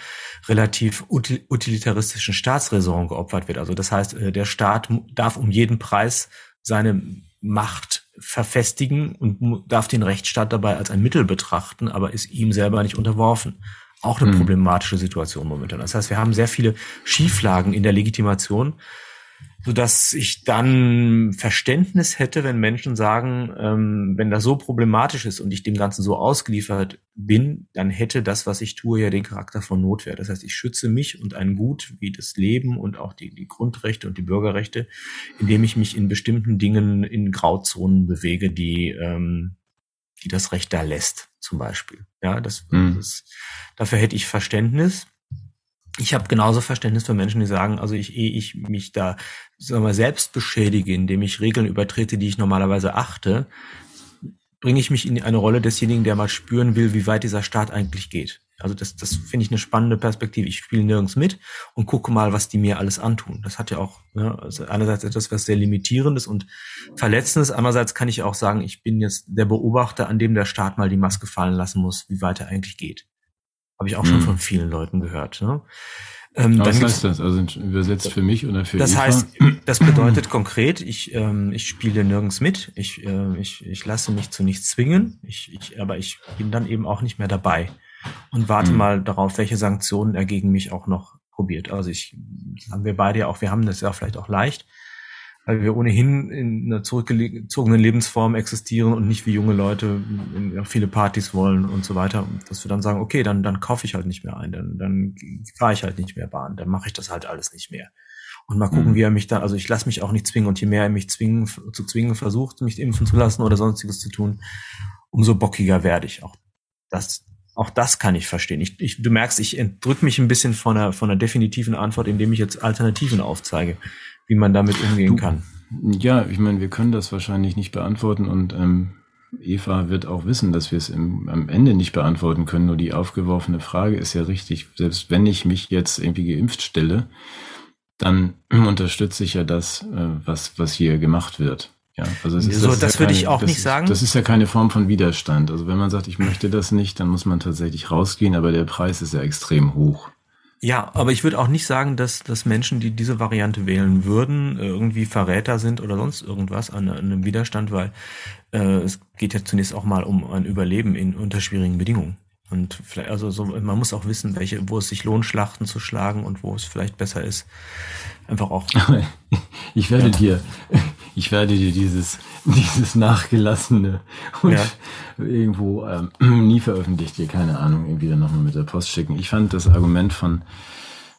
relativ utilitaristischen Staatsräson geopfert wird. Also das heißt, äh, der Staat darf um jeden Preis seine Macht verfestigen und darf den Rechtsstaat dabei als ein Mittel betrachten, aber ist ihm selber nicht unterworfen. Auch eine hm. problematische Situation momentan. Das heißt, wir haben sehr viele Schieflagen in der Legitimation so dass ich dann Verständnis hätte, wenn Menschen sagen, ähm, wenn das so problematisch ist und ich dem Ganzen so ausgeliefert bin, dann hätte das, was ich tue, ja den Charakter von Notwehr. Das heißt, ich schütze mich und ein Gut wie das Leben und auch die, die Grundrechte und die Bürgerrechte, indem ich mich in bestimmten Dingen in Grauzonen bewege, die, ähm, die das Recht da lässt, zum Beispiel. Ja, das, mhm. das dafür hätte ich Verständnis ich habe genauso Verständnis für Menschen, die sagen, also ich, ehe ich mich da sagen wir, selbst beschädige, indem ich Regeln übertrete, die ich normalerweise achte, bringe ich mich in eine Rolle desjenigen, der mal spüren will, wie weit dieser Staat eigentlich geht. Also das, das finde ich eine spannende Perspektive. Ich spiele nirgends mit und gucke mal, was die mir alles antun. Das hat ja auch ne, also einerseits etwas, was sehr limitierendes und verletzendes. Andererseits kann ich auch sagen, ich bin jetzt der Beobachter, an dem der Staat mal die Maske fallen lassen muss, wie weit er eigentlich geht. Habe ich auch schon mhm. von vielen Leuten gehört. Ne? Ähm, was heißt das? Also übersetzt für mich oder für Das Eva? heißt, das bedeutet konkret, ich, ähm, ich spiele nirgends mit, ich, äh, ich, ich lasse mich zu nichts zwingen, ich, ich, aber ich bin dann eben auch nicht mehr dabei und warte mhm. mal darauf, welche Sanktionen er gegen mich auch noch probiert. Also ich, haben wir beide ja auch, wir haben das ja vielleicht auch leicht weil wir ohnehin in einer zurückgezogenen Lebensform existieren und nicht wie junge Leute viele Partys wollen und so weiter, dass wir dann sagen, okay, dann, dann kaufe ich halt nicht mehr ein, dann, dann fahre ich halt nicht mehr Bahn, dann mache ich das halt alles nicht mehr. Und mal gucken, mhm. wie er mich dann, also ich lasse mich auch nicht zwingen und je mehr er mich zwingen, zu zwingen versucht, mich impfen zu lassen oder sonstiges zu tun, umso bockiger werde ich. Auch das, auch das kann ich verstehen. Ich, ich, du merkst, ich entrück mich ein bisschen von einer, von einer definitiven Antwort, indem ich jetzt Alternativen aufzeige wie man damit umgehen du, kann. Ja, ich meine, wir können das wahrscheinlich nicht beantworten und ähm, Eva wird auch wissen, dass wir es im, am Ende nicht beantworten können. Nur die aufgeworfene Frage ist ja richtig. Selbst wenn ich mich jetzt irgendwie geimpft stelle, dann unterstütze ich ja das, äh, was, was hier gemacht wird. Ja, also es ist, so, das, das ja würde keine, ich auch nicht ist, sagen. Das ist ja keine Form von Widerstand. Also wenn man sagt, ich möchte das nicht, dann muss man tatsächlich rausgehen, aber der Preis ist ja extrem hoch. Ja, aber ich würde auch nicht sagen, dass, dass Menschen, die diese Variante wählen würden, irgendwie Verräter sind oder sonst irgendwas an, an einem Widerstand, weil äh, es geht ja zunächst auch mal um ein Überleben in unterschwierigen Bedingungen. Und vielleicht, also so, man muss auch wissen, welche, wo es sich lohnt, Schlachten zu schlagen und wo es vielleicht besser ist, einfach auch. ich werde ja. dir, ich werde dir dieses, dieses nachgelassene und ja. irgendwo ähm, nie veröffentlicht dir, keine Ahnung, irgendwie dann nochmal mit der Post schicken. Ich fand das Argument von,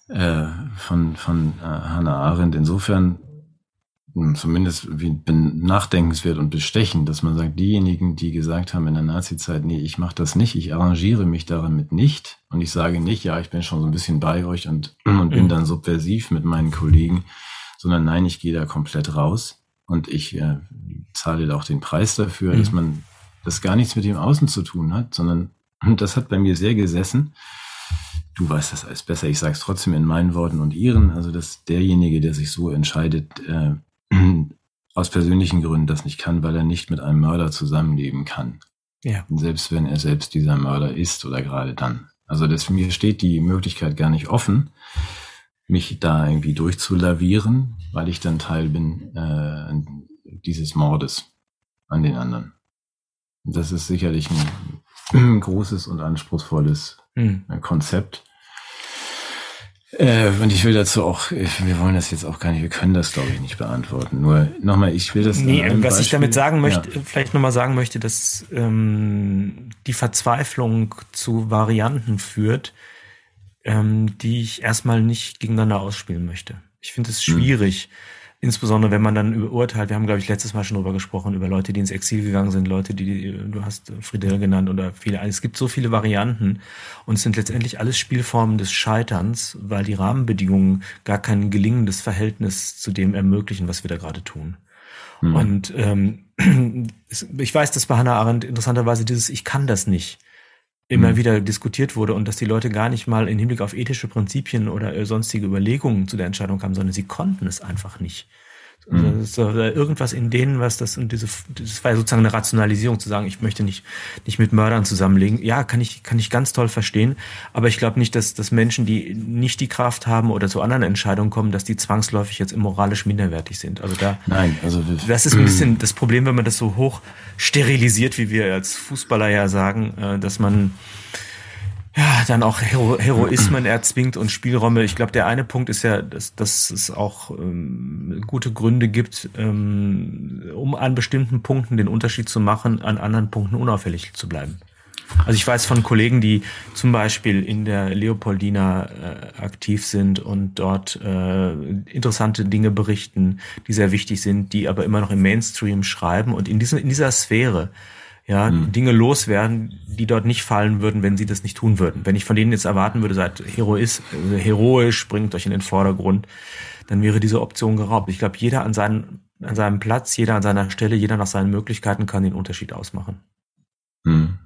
äh, von, von äh, Hannah Arendt insofern zumindest wie nachdenkenswert und bestechend, dass man sagt, diejenigen, die gesagt haben in der Nazi-Zeit, nee, ich mache das nicht, ich arrangiere mich damit nicht und ich sage nicht, ja, ich bin schon so ein bisschen bei euch und, und bin mhm. dann subversiv mit meinen Kollegen, sondern nein, ich gehe da komplett raus und ich äh, zahle auch den Preis dafür, mhm. dass man das gar nichts mit dem Außen zu tun hat, sondern das hat bei mir sehr gesessen. Du weißt das alles besser. Ich sage es trotzdem in meinen Worten und ihren. Also, dass derjenige, der sich so entscheidet, äh, aus persönlichen Gründen das nicht kann, weil er nicht mit einem Mörder zusammenleben kann. Ja. Selbst wenn er selbst dieser Mörder ist oder gerade dann. Also das, mir steht die Möglichkeit gar nicht offen, mich da irgendwie durchzulavieren, weil ich dann Teil bin äh, dieses Mordes an den anderen. Das ist sicherlich ein großes und anspruchsvolles hm. Konzept. Äh, und ich will dazu auch, wir wollen das jetzt auch gar nicht, wir können das glaube ich nicht beantworten. Nur nochmal, ich will das. Nee, was Beispiel, ich damit sagen möchte, ja. vielleicht nochmal sagen möchte, dass ähm, die Verzweiflung zu Varianten führt, ähm, die ich erstmal nicht gegeneinander ausspielen möchte. Ich finde es hm. schwierig. Hm Insbesondere wenn man dann urteilt, wir haben, glaube ich, letztes Mal schon drüber gesprochen, über Leute, die ins Exil gegangen sind, Leute, die, du hast Friedel genannt oder viele, es gibt so viele Varianten und es sind letztendlich alles Spielformen des Scheiterns, weil die Rahmenbedingungen gar kein gelingendes Verhältnis zu dem ermöglichen, was wir da gerade tun. Mhm. Und ähm, ich weiß, dass bei Hannah Arendt interessanterweise dieses Ich kann das nicht immer mhm. wieder diskutiert wurde und dass die Leute gar nicht mal in Hinblick auf ethische Prinzipien oder äh, sonstige Überlegungen zu der Entscheidung kamen, sondern sie konnten es einfach nicht. Mhm. ist irgendwas in denen, was das und diese, das war ja sozusagen eine Rationalisierung zu sagen, ich möchte nicht nicht mit Mördern zusammenlegen. Ja, kann ich kann ich ganz toll verstehen, aber ich glaube nicht, dass dass Menschen, die nicht die Kraft haben oder zu anderen Entscheidungen kommen, dass die zwangsläufig jetzt moralisch minderwertig sind. Also da Nein, also das ist ein bisschen das Problem, wenn man das so hoch sterilisiert, wie wir als Fußballer ja sagen, äh, dass man ja, dann auch Hero Heroismen erzwingt und Spielräume. Ich glaube, der eine Punkt ist ja, dass, dass es auch ähm, gute Gründe gibt, ähm, um an bestimmten Punkten den Unterschied zu machen, an anderen Punkten unauffällig zu bleiben. Also ich weiß von Kollegen, die zum Beispiel in der Leopoldina äh, aktiv sind und dort äh, interessante Dinge berichten, die sehr wichtig sind, die aber immer noch im Mainstream schreiben und in, diesem, in dieser Sphäre ja, mhm. Dinge loswerden, die dort nicht fallen würden, wenn sie das nicht tun würden. Wenn ich von denen jetzt erwarten würde, seid heroisch, also heroisch, bringt euch in den Vordergrund, dann wäre diese Option geraubt. Ich glaube, jeder an, seinen, an seinem Platz, jeder an seiner Stelle, jeder nach seinen Möglichkeiten kann den Unterschied ausmachen. Mhm.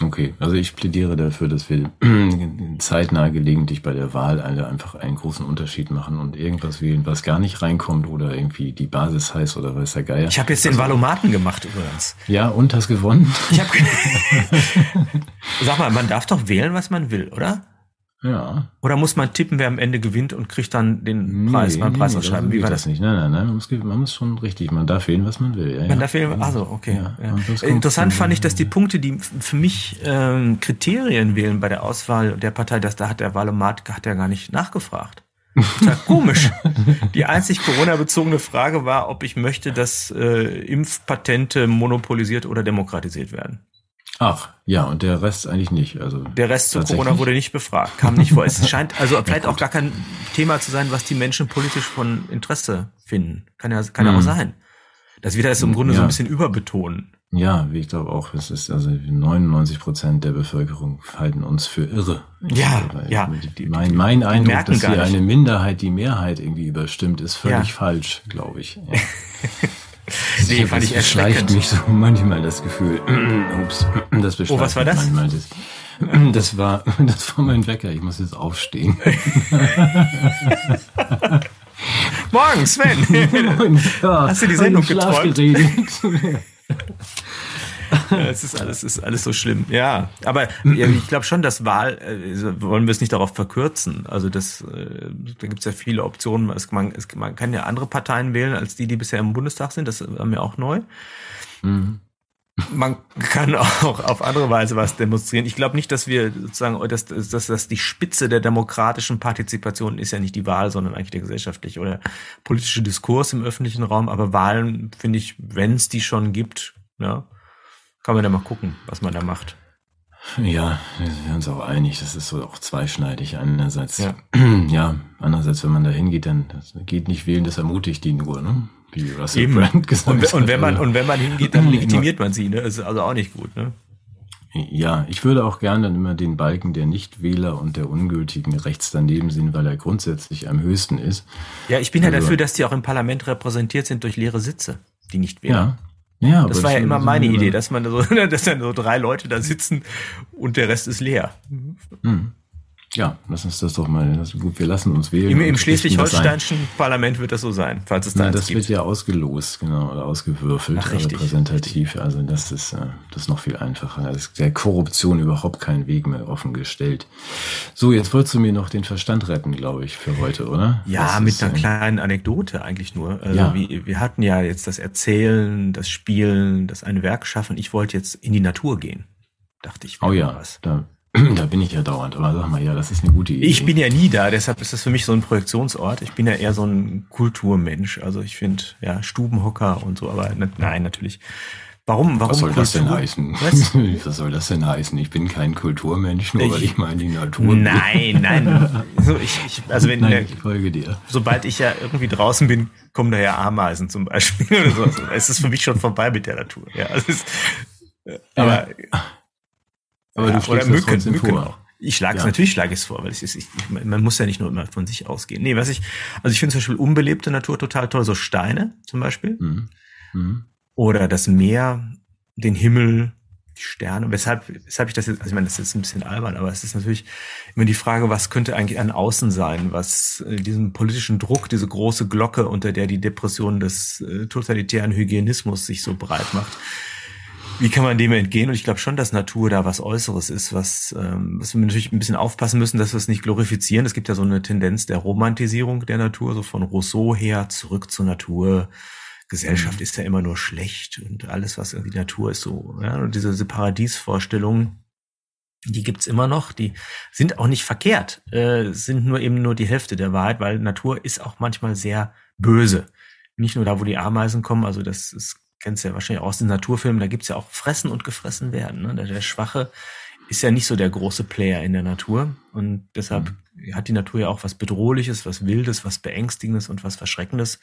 Okay, also ich plädiere dafür, dass wir zeitnah gelegentlich bei der Wahl alle einfach einen großen Unterschied machen und irgendwas wählen, was gar nicht reinkommt oder irgendwie die Basis heißt oder weiß der Geier. Ich habe jetzt den also, Valomaten gemacht übrigens. Ja, und hast gewonnen. Ich hab Sag mal, man darf doch wählen, was man will, oder? Ja. Oder muss man tippen, wer am Ende gewinnt und kriegt dann den Preis Nee, beim nee, Preis nee, Wie war das das? nicht? Nein, nein, nein. Man muss, man muss schon richtig, man darf wählen, was man will. Ja, Man ja. darf wählen, also okay. Ja, Interessant fand ich, dass die Punkte, die für mich ähm, Kriterien wählen bei der Auswahl der Partei, dass da hat der Wahlomat hat ja gar nicht nachgefragt. Komisch. Die einzig Corona-bezogene Frage war, ob ich möchte, dass äh, Impfpatente monopolisiert oder demokratisiert werden. Ach, ja, und der Rest eigentlich nicht. Also Der Rest zu. Corona wurde nicht befragt, kam nicht vor. Es scheint also vielleicht auch gar kein Thema zu sein, was die Menschen politisch von Interesse finden. Kann ja, kann ja auch Mhm. sein. Dass wir das im Grunde so Ja. ein bisschen überbetonen. Ja, wie ich glaube auch, es ist also 99 Prozent der Bevölkerung halten uns für irre. Ja, Weil ja. Die, mein mein Eindruck, merken dass hier eine Minderheit die Mehrheit irgendwie überstimmt, ist völlig Ja. falsch, glaube ich. Ja. Nee, fand ich erschreckend. mich so manchmal das Gefühl. Ups, das beschleicht Oh, was war das? Manchmal das, das war, das war mein Wecker. Ich muss jetzt aufstehen. Morgen, Sven! Hast du die Sendung geträumt? es ist alles, ist alles so schlimm. Ja, aber ich glaube schon, dass Wahl, äh, wollen wir es nicht darauf verkürzen. Also das, äh, da gibt es ja viele Optionen. Es, man, es, man kann ja andere Parteien wählen als die, die bisher im Bundestag sind. Das haben wir auch neu. Mhm. Man kann auch auf andere Weise was demonstrieren. Ich glaube nicht, dass wir sozusagen, dass, dass, dass das die Spitze der demokratischen Partizipation ist ja nicht die Wahl, sondern eigentlich der gesellschaftliche oder politische Diskurs im öffentlichen Raum. Aber Wahlen finde ich, wenn es die schon gibt, ja, kann man da mal gucken, was man da macht. Ja, wir sind uns auch einig, das ist so auch zweischneidig. Einerseits, ja, Ja. andererseits, wenn man da hingeht, dann geht nicht wählen, das ermutigt die nur, ne? Wie Russell Eben. Brand gesagt Und, und wenn man also. und wenn man hingeht, dann legitimiert man sie, ne? Das ist also auch nicht gut, ne? Ja, ich würde auch gerne dann immer den Balken der Nichtwähler und der Ungültigen rechts daneben sehen, weil er grundsätzlich am höchsten ist. Ja, ich bin ja Also- dafür, dass die auch im Parlament repräsentiert sind durch leere Sitze, die nicht wählen. Ja. Ja, Das war ja immer meine Idee, dass man so, dass dann so drei Leute da sitzen und der Rest ist leer. Hm. Ja, lass uns das doch mal. Das ist gut, wir lassen uns wählen. Im, im ein. schleswig-holsteinischen Parlament wird das so sein, falls es da Na, eins das wird gibt. ja ausgelost, genau, oder ausgewürfelt, Ach, richtig, repräsentativ. Also das ist, äh, das ist noch viel einfacher. Da ist der Korruption überhaupt kein Weg mehr offen gestellt. So, jetzt wolltest du mir noch den Verstand retten, glaube ich, für heute, oder? Ja, Das mit ist, einer äh, kleinen Anekdote eigentlich nur. Also Ja. wie, wir hatten ja jetzt das Erzählen, das Spielen, das eine Werk schaffen. Ich wollte jetzt in die Natur gehen. Dachte ich. Oh ja, Was. da, da bin ich ja dauernd. Aber sag mal, ja, das ist eine gute Idee. Ich bin ja nie da, deshalb ist das für mich so ein Projektionsort. Ich bin ja eher so ein Kulturmensch. Also ich finde, ja, Stubenhocker und so, aber ne, nein, natürlich. Warum, warum Was soll das denn Kultur? heißen? Was? Was soll das denn heißen? Ich bin kein Kulturmensch, nur weil Ich- ich mal in die Natur. Nein, nein. So, ich, ich, also wenn, Nein, ich folge dir. sobald ich ja irgendwie draußen bin, kommen da ja Ameisen zum Beispiel oder so. Also, es ist für mich schon vorbei mit der Natur. Ja, es ist, äh, aber, ja, du oder schlägst das Mücken, vor. auch. Ich schlage es Ja. natürlich, schlage es vor, weil es ist, ich, man muss ja nicht nur immer von sich ausgehen. Nee, was ich, also ich finde zum Beispiel unbelebte Natur total toll, so Steine zum Beispiel. Mhm. Mhm. Oder das Meer, den Himmel, die Sterne. Weshalb, weshalb ich das jetzt, also ich meine, das ist jetzt ein bisschen albern, aber es ist natürlich immer die Frage, was könnte eigentlich an Außen sein, was äh, diesen politischen Druck, diese große Glocke, unter der die Depression des äh, totalitären Hygienismus sich so breit macht. Wie kann man dem entgehen? Und ich glaube schon, dass Natur da was Äußeres ist, was, ähm, was wir natürlich ein bisschen aufpassen müssen, dass wir es nicht glorifizieren. Es gibt ja so eine Tendenz der Romantisierung der Natur, so von Rousseau her, zurück zur Natur. Gesellschaft ist ja immer nur schlecht und alles, was irgendwie Natur ist, so. Ja? Und diese, diese Paradiesvorstellungen, die gibt's immer noch, die sind auch nicht verkehrt, äh, sind nur eben nur die Hälfte der Wahrheit, weil Natur ist auch manchmal sehr böse. Nicht nur da, wo die Ameisen kommen, also das ist, kennst du ja wahrscheinlich auch aus den Naturfilmen, da gibt's ja auch Fressen und gefressen werden. Ne? Der, der Schwache ist ja nicht so der große Player in der Natur und deshalb hat die Natur ja auch was Bedrohliches, was Wildes, was Beängstigendes und was Verschreckendes.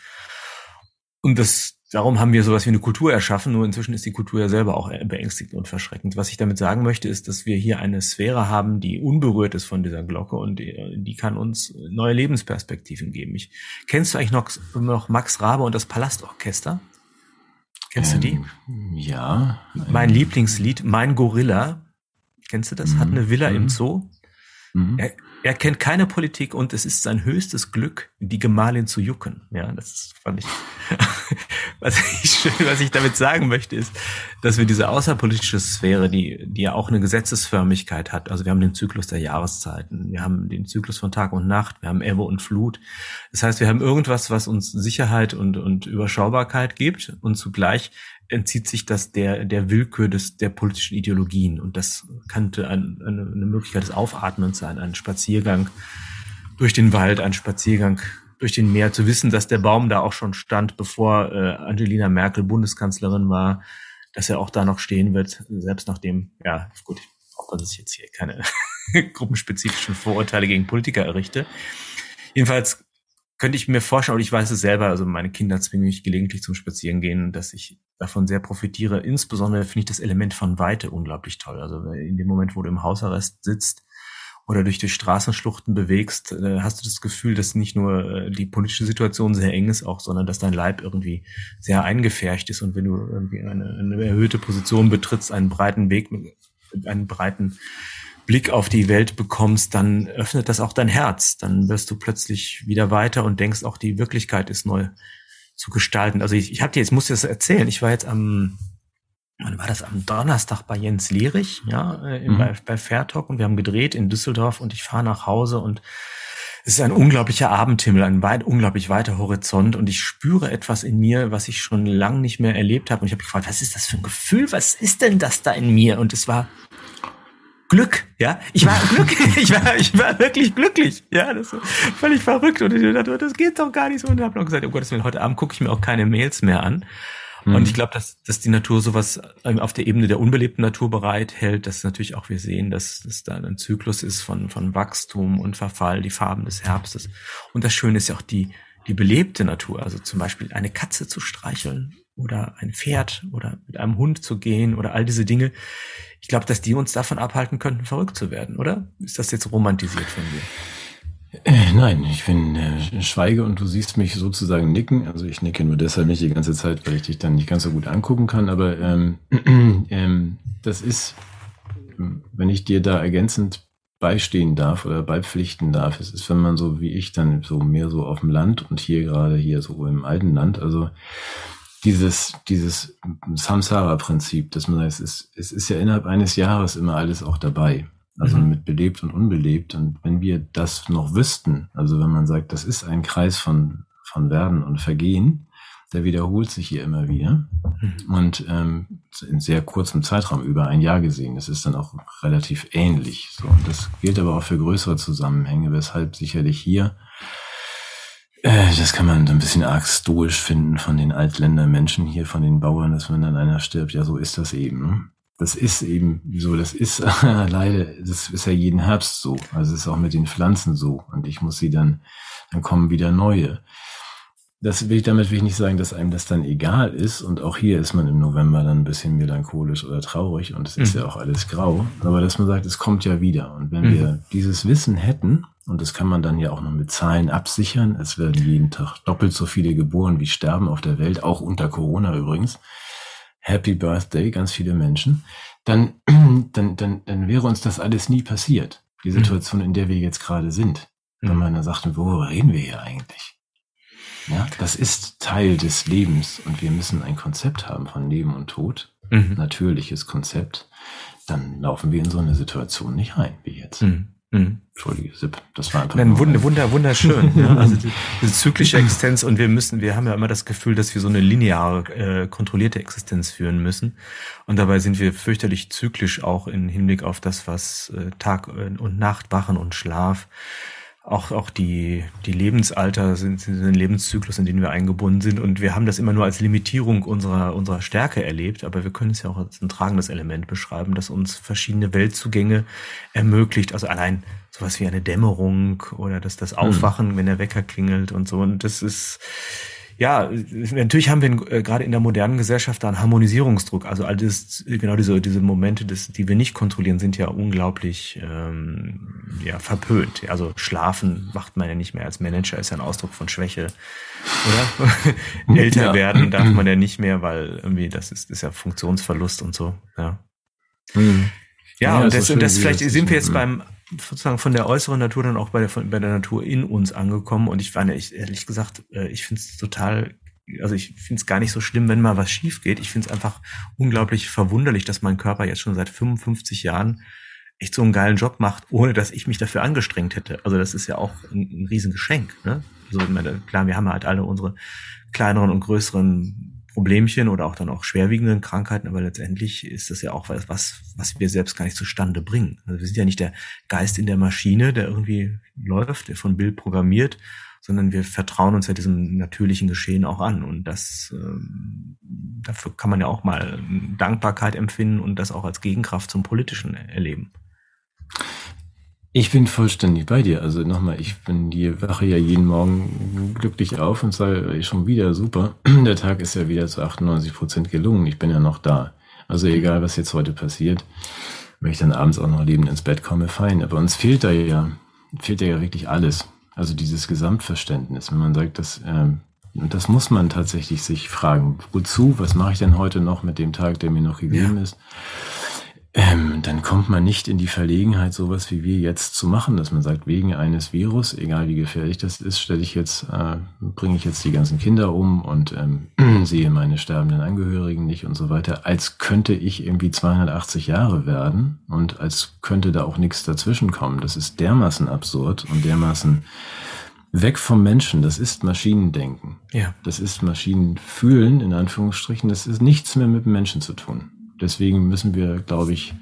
Und das, darum haben wir sowas wie eine Kultur erschaffen, nur inzwischen ist die Kultur ja selber auch beängstigend und verschreckend. Was ich damit sagen möchte, ist, dass wir hier eine Sphäre haben, die unberührt ist von dieser Glocke und die, die kann uns neue Lebensperspektiven geben. Ich, kennst du eigentlich noch, noch Max Rabe und das Palastorchester? Kennst du die? Ähm, Ja. Mein Lieblingslied, Mein Gorilla. Kennst du das? Hat eine Villa im Mhm. Zoo. Mhm. Er, er kennt keine Politik und es ist sein höchstes Glück, die Gemahlin zu jucken. Ja, das fand ich, was ich, was ich damit sagen möchte, ist, dass wir diese außerpolitische Sphäre, die, die ja auch eine Gesetzesförmigkeit hat. Also wir haben den Zyklus der Jahreszeiten, wir haben den Zyklus von Tag und Nacht, wir haben Ebbe und Flut. Das heißt, wir haben irgendwas, was uns Sicherheit und, und Überschaubarkeit gibt und zugleich entzieht sich das der, der Willkür des, der politischen Ideologien. Und das könnte ein, eine, eine Möglichkeit des Aufatmens sein, ein Spaziergang durch den Wald, ein Spaziergang durch den Meer, zu wissen, dass der Baum da auch schon stand, bevor äh, Angelina Merkel Bundeskanzlerin war, dass er auch da noch stehen wird, selbst nachdem, ja, gut, auch dass ich jetzt hier keine gruppenspezifischen Vorurteile gegen Politiker errichte. Jedenfalls könnte ich mir vorstellen, und ich weiß es selber, also meine Kinder zwingen mich gelegentlich zum Spazierengehen, dass ich davon sehr profitiere. Insbesondere finde ich das Element von Weite unglaublich toll. Also in dem Moment, wo du im Hausarrest sitzt oder durch die Straßenschluchten bewegst, äh, hast du das Gefühl, dass nicht nur äh, die politische Situation sehr eng ist, auch, sondern dass dein Leib irgendwie sehr eingefärcht ist. Und wenn du irgendwie eine, eine erhöhte Position betrittst, einen breiten Weg einem breiten Blick auf die Welt bekommst, dann öffnet das auch dein Herz. Dann wirst du plötzlich wieder weiter und denkst, auch die Wirklichkeit ist neu zu gestalten. Also ich, ich habe dir jetzt muss dir das erzählen. Ich war jetzt am wann war das am Donnerstag bei Jens Lierich, ja, äh, mhm. bei, bei Fairtalk und wir haben gedreht in Düsseldorf und ich fahre nach Hause und es ist ein unglaublicher Abendhimmel, ein weit, unglaublich weiter Horizont und ich spüre etwas in mir, was ich schon lange nicht mehr erlebt habe und ich habe gefragt, was ist das für ein Gefühl? Was ist denn das da in mir? Und es war Glück, ja. Ich war glücklich, ich war, ich war wirklich glücklich, ja. Das ist völlig verrückt und ich dachte, das geht doch gar nicht so und habe noch gesagt, oh Gott, heute Abend gucke ich mir auch keine Mails mehr an. Mhm. Und ich glaube, dass, dass die Natur sowas ähm, auf der Ebene der unbelebten Natur bereithält, dass natürlich auch wir sehen, dass es da ein Zyklus ist von, von Wachstum und Verfall, die Farben des Herbstes. Und das Schöne ist ja auch die, die belebte Natur, also zum Beispiel eine Katze zu streicheln oder ein Pferd oder mit einem Hund zu gehen oder all diese Dinge, ich glaube, dass die uns davon abhalten könnten, verrückt zu werden, oder? Ist das jetzt romantisiert von dir? Äh, nein, ich bin äh, schweige und du siehst mich sozusagen nicken. Also ich nicke nur deshalb nicht die ganze Zeit, weil ich dich dann nicht ganz so gut angucken kann. Aber ähm, ähm, das ist, wenn ich dir da ergänzend beistehen darf oder beipflichten darf, es ist, wenn man so wie ich dann so mehr so auf dem Land und hier gerade hier so im alten Land, also dieses, dieses Samsara-Prinzip, dass man sagt, es ist, es ist ja innerhalb eines Jahres immer alles auch dabei. Also mhm. mit belebt und unbelebt. Und wenn wir das noch wüssten, also wenn man sagt, das ist ein Kreis von, von Werden und Vergehen, der wiederholt sich hier immer wieder. Und ähm, in sehr kurzem Zeitraum, über ein Jahr gesehen, das ist dann auch relativ ähnlich. So, und das gilt aber auch für größere Zusammenhänge, weshalb sicherlich hier äh, das kann man so ein bisschen arg stoisch finden von den Altländermenschen hier, von den Bauern, dass wenn dann einer stirbt, ja, so ist das eben. Ne? Das ist eben so, das ist leider, das ist ja jeden Herbst so. Also es ist auch mit den Pflanzen so. Und ich muss sie dann, dann kommen wieder neue. Das will ich, damit will ich nicht sagen, dass einem das dann egal ist. Und auch hier ist man im November dann ein bisschen melancholisch oder traurig und es ist mhm. ja auch alles grau. Aber dass man sagt, es kommt ja wieder. Und wenn mhm. wir dieses Wissen hätten, und das kann man dann ja auch noch mit Zahlen absichern. Es werden jeden Tag doppelt so viele geboren wie sterben auf der Welt, auch unter Corona übrigens. Happy Birthday, ganz viele Menschen. Dann, dann, dann, dann wäre uns das alles nie passiert. Die mhm. Situation, in der wir jetzt gerade sind. Wenn mhm. man dann sagt, worüber reden wir hier eigentlich? Ja, das ist Teil des Lebens und wir müssen ein Konzept haben von Leben und Tod. Mhm. Natürliches Konzept. Dann laufen wir in so eine Situation nicht rein, wie jetzt. Mhm. Mhm. Entschuldige, Sipp, das war einfach. Nein, wunder, wunder, wunderschön. ja. Also die, diese zyklische Existenz und wir müssen, wir haben ja immer das Gefühl, dass wir so eine lineare, äh, kontrollierte Existenz führen müssen. Und dabei sind wir fürchterlich zyklisch auch im Hinblick auf das, was äh, Tag und Nacht, Wachen und Schlaf auch, auch die, die Lebensalter sind, sind ein Lebenszyklus, in den wir eingebunden sind. Und wir haben das immer nur als Limitierung unserer, unserer Stärke erlebt. Aber wir können es ja auch als ein tragendes Element beschreiben, das uns verschiedene Weltzugänge ermöglicht. Also allein sowas wie eine Dämmerung oder das, das hm. Aufwachen, mhm. wenn der Wecker klingelt und so. Und das ist, ja, natürlich haben wir äh, gerade in der modernen Gesellschaft da einen Harmonisierungsdruck. Also all das, genau diese, diese Momente, das, die wir nicht kontrollieren, sind ja unglaublich ähm, ja, verpönt. Also schlafen macht man ja nicht mehr als Manager, ist ja ein Ausdruck von Schwäche. Oder? Älter ja. werden darf man ja nicht mehr, weil irgendwie das ist, ist ja Funktionsverlust und so. Ja. Mhm. Ja, ja, und das, und das vielleicht sind wir jetzt beim sozusagen von der äußeren Natur dann auch bei der, von, bei der Natur in uns angekommen. Und ich fand, ich, ehrlich gesagt, äh, ich finde es total, also ich finde es gar nicht so schlimm, wenn mal was schief geht. Ich finde es einfach unglaublich verwunderlich, dass mein Körper jetzt schon seit 55 Jahren echt so einen geilen Job macht, ohne dass ich mich dafür angestrengt hätte. Also das ist ja auch ein, ein Riesengeschenk. Ne? Also klar, wir haben halt alle unsere kleineren und größeren Problemchen oder auch dann auch schwerwiegenden Krankheiten, aber letztendlich ist das ja auch was, was, wir selbst gar nicht zustande bringen. Also wir sind ja nicht der Geist in der Maschine, der irgendwie läuft, der von Bild programmiert, sondern wir vertrauen uns ja diesem natürlichen Geschehen auch an. Und das ähm, dafür kann man ja auch mal Dankbarkeit empfinden und das auch als Gegenkraft zum Politischen erleben. Ich bin vollständig bei dir. Also nochmal, ich bin die wache ja jeden Morgen glücklich auf und sage schon wieder super. Der Tag ist ja wieder zu 98 Prozent gelungen. Ich bin ja noch da. Also egal, was jetzt heute passiert, wenn ich dann abends auch noch lebend ins Bett komme, fein. Aber uns fehlt da ja, fehlt da ja wirklich alles. Also dieses Gesamtverständnis. Wenn man sagt, dass, ähm, das muss man tatsächlich sich fragen. Wozu? Was mache ich denn heute noch mit dem Tag, der mir noch gegeben ja. ist? Ähm, dann kommt man nicht in die Verlegenheit, sowas wie wir jetzt zu machen, dass man sagt, wegen eines Virus, egal wie gefährlich das ist, stelle ich jetzt, äh, bringe ich jetzt die ganzen Kinder um und ähm, sehe meine sterbenden Angehörigen nicht und so weiter, als könnte ich irgendwie 280 Jahre werden und als könnte da auch nichts dazwischen kommen. Das ist dermaßen absurd und dermaßen weg vom Menschen. Das ist Maschinendenken. Ja. Das ist Maschinenfühlen, in Anführungsstrichen. Das ist nichts mehr mit dem Menschen zu tun deswegen müssen wir, glaube ich,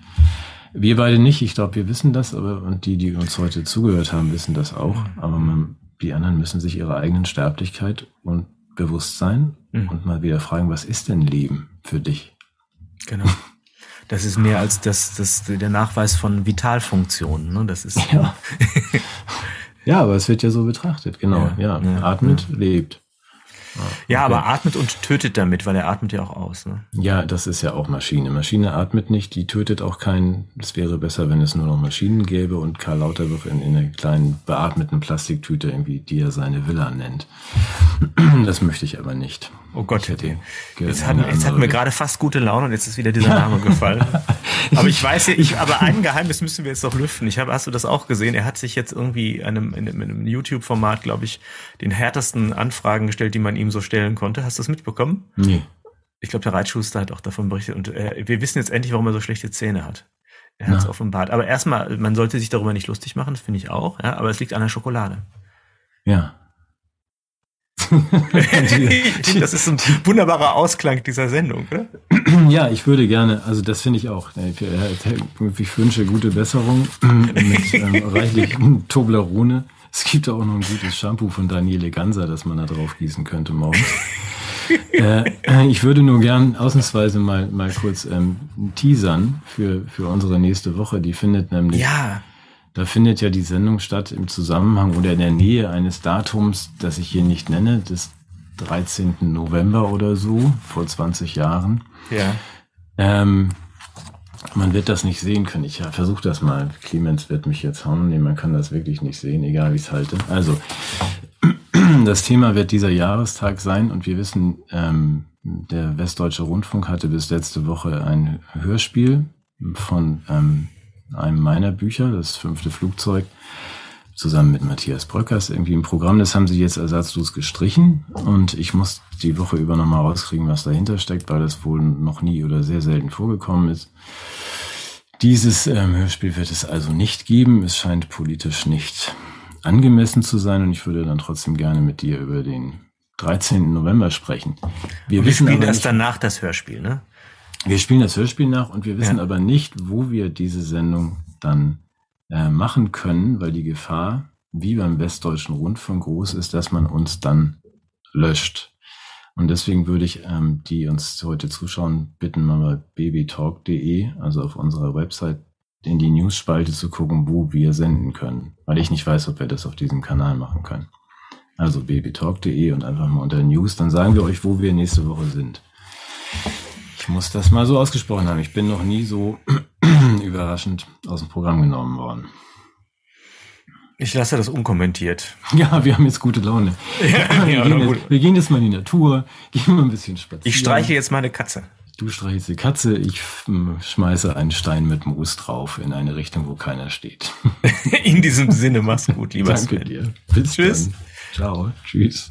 wir beide nicht, ich glaube, wir wissen das, aber und die, die uns heute zugehört haben, wissen das auch. Aber man, die anderen müssen sich ihrer eigenen Sterblichkeit und Bewusstsein mhm. und mal wieder fragen, was ist denn Leben für dich? Genau. Das ist mehr als das, das, der Nachweis von Vitalfunktionen. Ne? Das ist ja. ja, aber es wird ja so betrachtet, genau. Ja, ja. ja. atmet, lebt. Ja, okay. aber atmet und tötet damit, weil er atmet ja auch aus. Ne? Ja, das ist ja auch Maschine. Maschine atmet nicht, die tötet auch keinen. Es wäre besser, wenn es nur noch Maschinen gäbe und Karl Lauterbach in, in einer kleinen beatmeten Plastiktüte irgendwie, die er seine Villa nennt. Das möchte ich aber nicht. Oh Gott, jetzt hatten, jetzt hatten wir gerade fast gute Laune und jetzt ist wieder dieser Name gefallen. aber ich weiß ja, ich, aber ein Geheimnis müssen wir jetzt doch lüften. Ich habe, hast du das auch gesehen? Er hat sich jetzt irgendwie einem, in einem, einem YouTube-Format, glaube ich, den härtesten Anfragen gestellt, die man ihm so stellen konnte. Hast du das mitbekommen? Nee. Ich glaube, der Reitschuster hat auch davon berichtet und äh, wir wissen jetzt endlich, warum er so schlechte Zähne hat. Er hat es offenbart. Aber erstmal, man sollte sich darüber nicht lustig machen, das finde ich auch, ja, aber es liegt an der Schokolade. Ja. das ist ein wunderbarer Ausklang dieser Sendung, oder? Ja, ich würde gerne, also das finde ich auch. Ich wünsche gute Besserung mit ähm, reichlich Toblerone. Es gibt auch noch ein gutes Shampoo von Daniele Ganser, das man da drauf gießen könnte morgens. äh, ich würde nur gern ausnahmsweise mal, mal kurz ähm, teasern für, für unsere nächste Woche. Die findet nämlich ja. Da findet ja die Sendung statt im Zusammenhang oder in der Nähe eines Datums, das ich hier nicht nenne, des 13. November oder so, vor 20 Jahren. Ja. Ähm, man wird das nicht sehen können. Ich versuche das mal. Clemens wird mich jetzt hauen. Nee, man kann das wirklich nicht sehen, egal wie ich es halte. Also, das Thema wird dieser Jahrestag sein und wir wissen, ähm, der Westdeutsche Rundfunk hatte bis letzte Woche ein Hörspiel von ähm, einem meiner Bücher, das fünfte Flugzeug, zusammen mit Matthias Bröckers irgendwie im Programm. Das haben sie jetzt ersatzlos gestrichen und ich muss die Woche über nochmal rauskriegen, was dahinter steckt, weil das wohl noch nie oder sehr selten vorgekommen ist. Dieses ähm, Hörspiel wird es also nicht geben. Es scheint politisch nicht angemessen zu sein und ich würde dann trotzdem gerne mit dir über den 13. November sprechen. Wir, wir wissen spielen erst danach das Hörspiel, ne? Wir spielen das Hörspiel nach und wir wissen ja. aber nicht, wo wir diese Sendung dann äh, machen können, weil die Gefahr, wie beim Westdeutschen Rundfunk, groß ist, dass man uns dann löscht. Und deswegen würde ich ähm, die uns heute zuschauen, bitten, mal bei babytalk.de, also auf unserer Website, in die News-Spalte zu gucken, wo wir senden können. Weil ich nicht weiß, ob wir das auf diesem Kanal machen können. Also babytalk.de und einfach mal unter News, dann sagen wir euch, wo wir nächste Woche sind. Ich muss das mal so ausgesprochen haben. Ich bin noch nie so überraschend aus dem Programm genommen worden. Ich lasse das unkommentiert. Ja, wir haben jetzt gute Laune. Ja, wir, ja, gehen jetzt, wir, gehen jetzt, mal in die Natur, gehen mal ein bisschen spazieren. Ich streiche jetzt meine Katze. Du streichelst die Katze, ich schmeiße einen Stein mit Moos drauf in eine Richtung, wo keiner steht. in diesem Sinne, mach's gut, lieber Danke Sven. dir. Bis Tschüss. Dann. Ciao. Tschüss.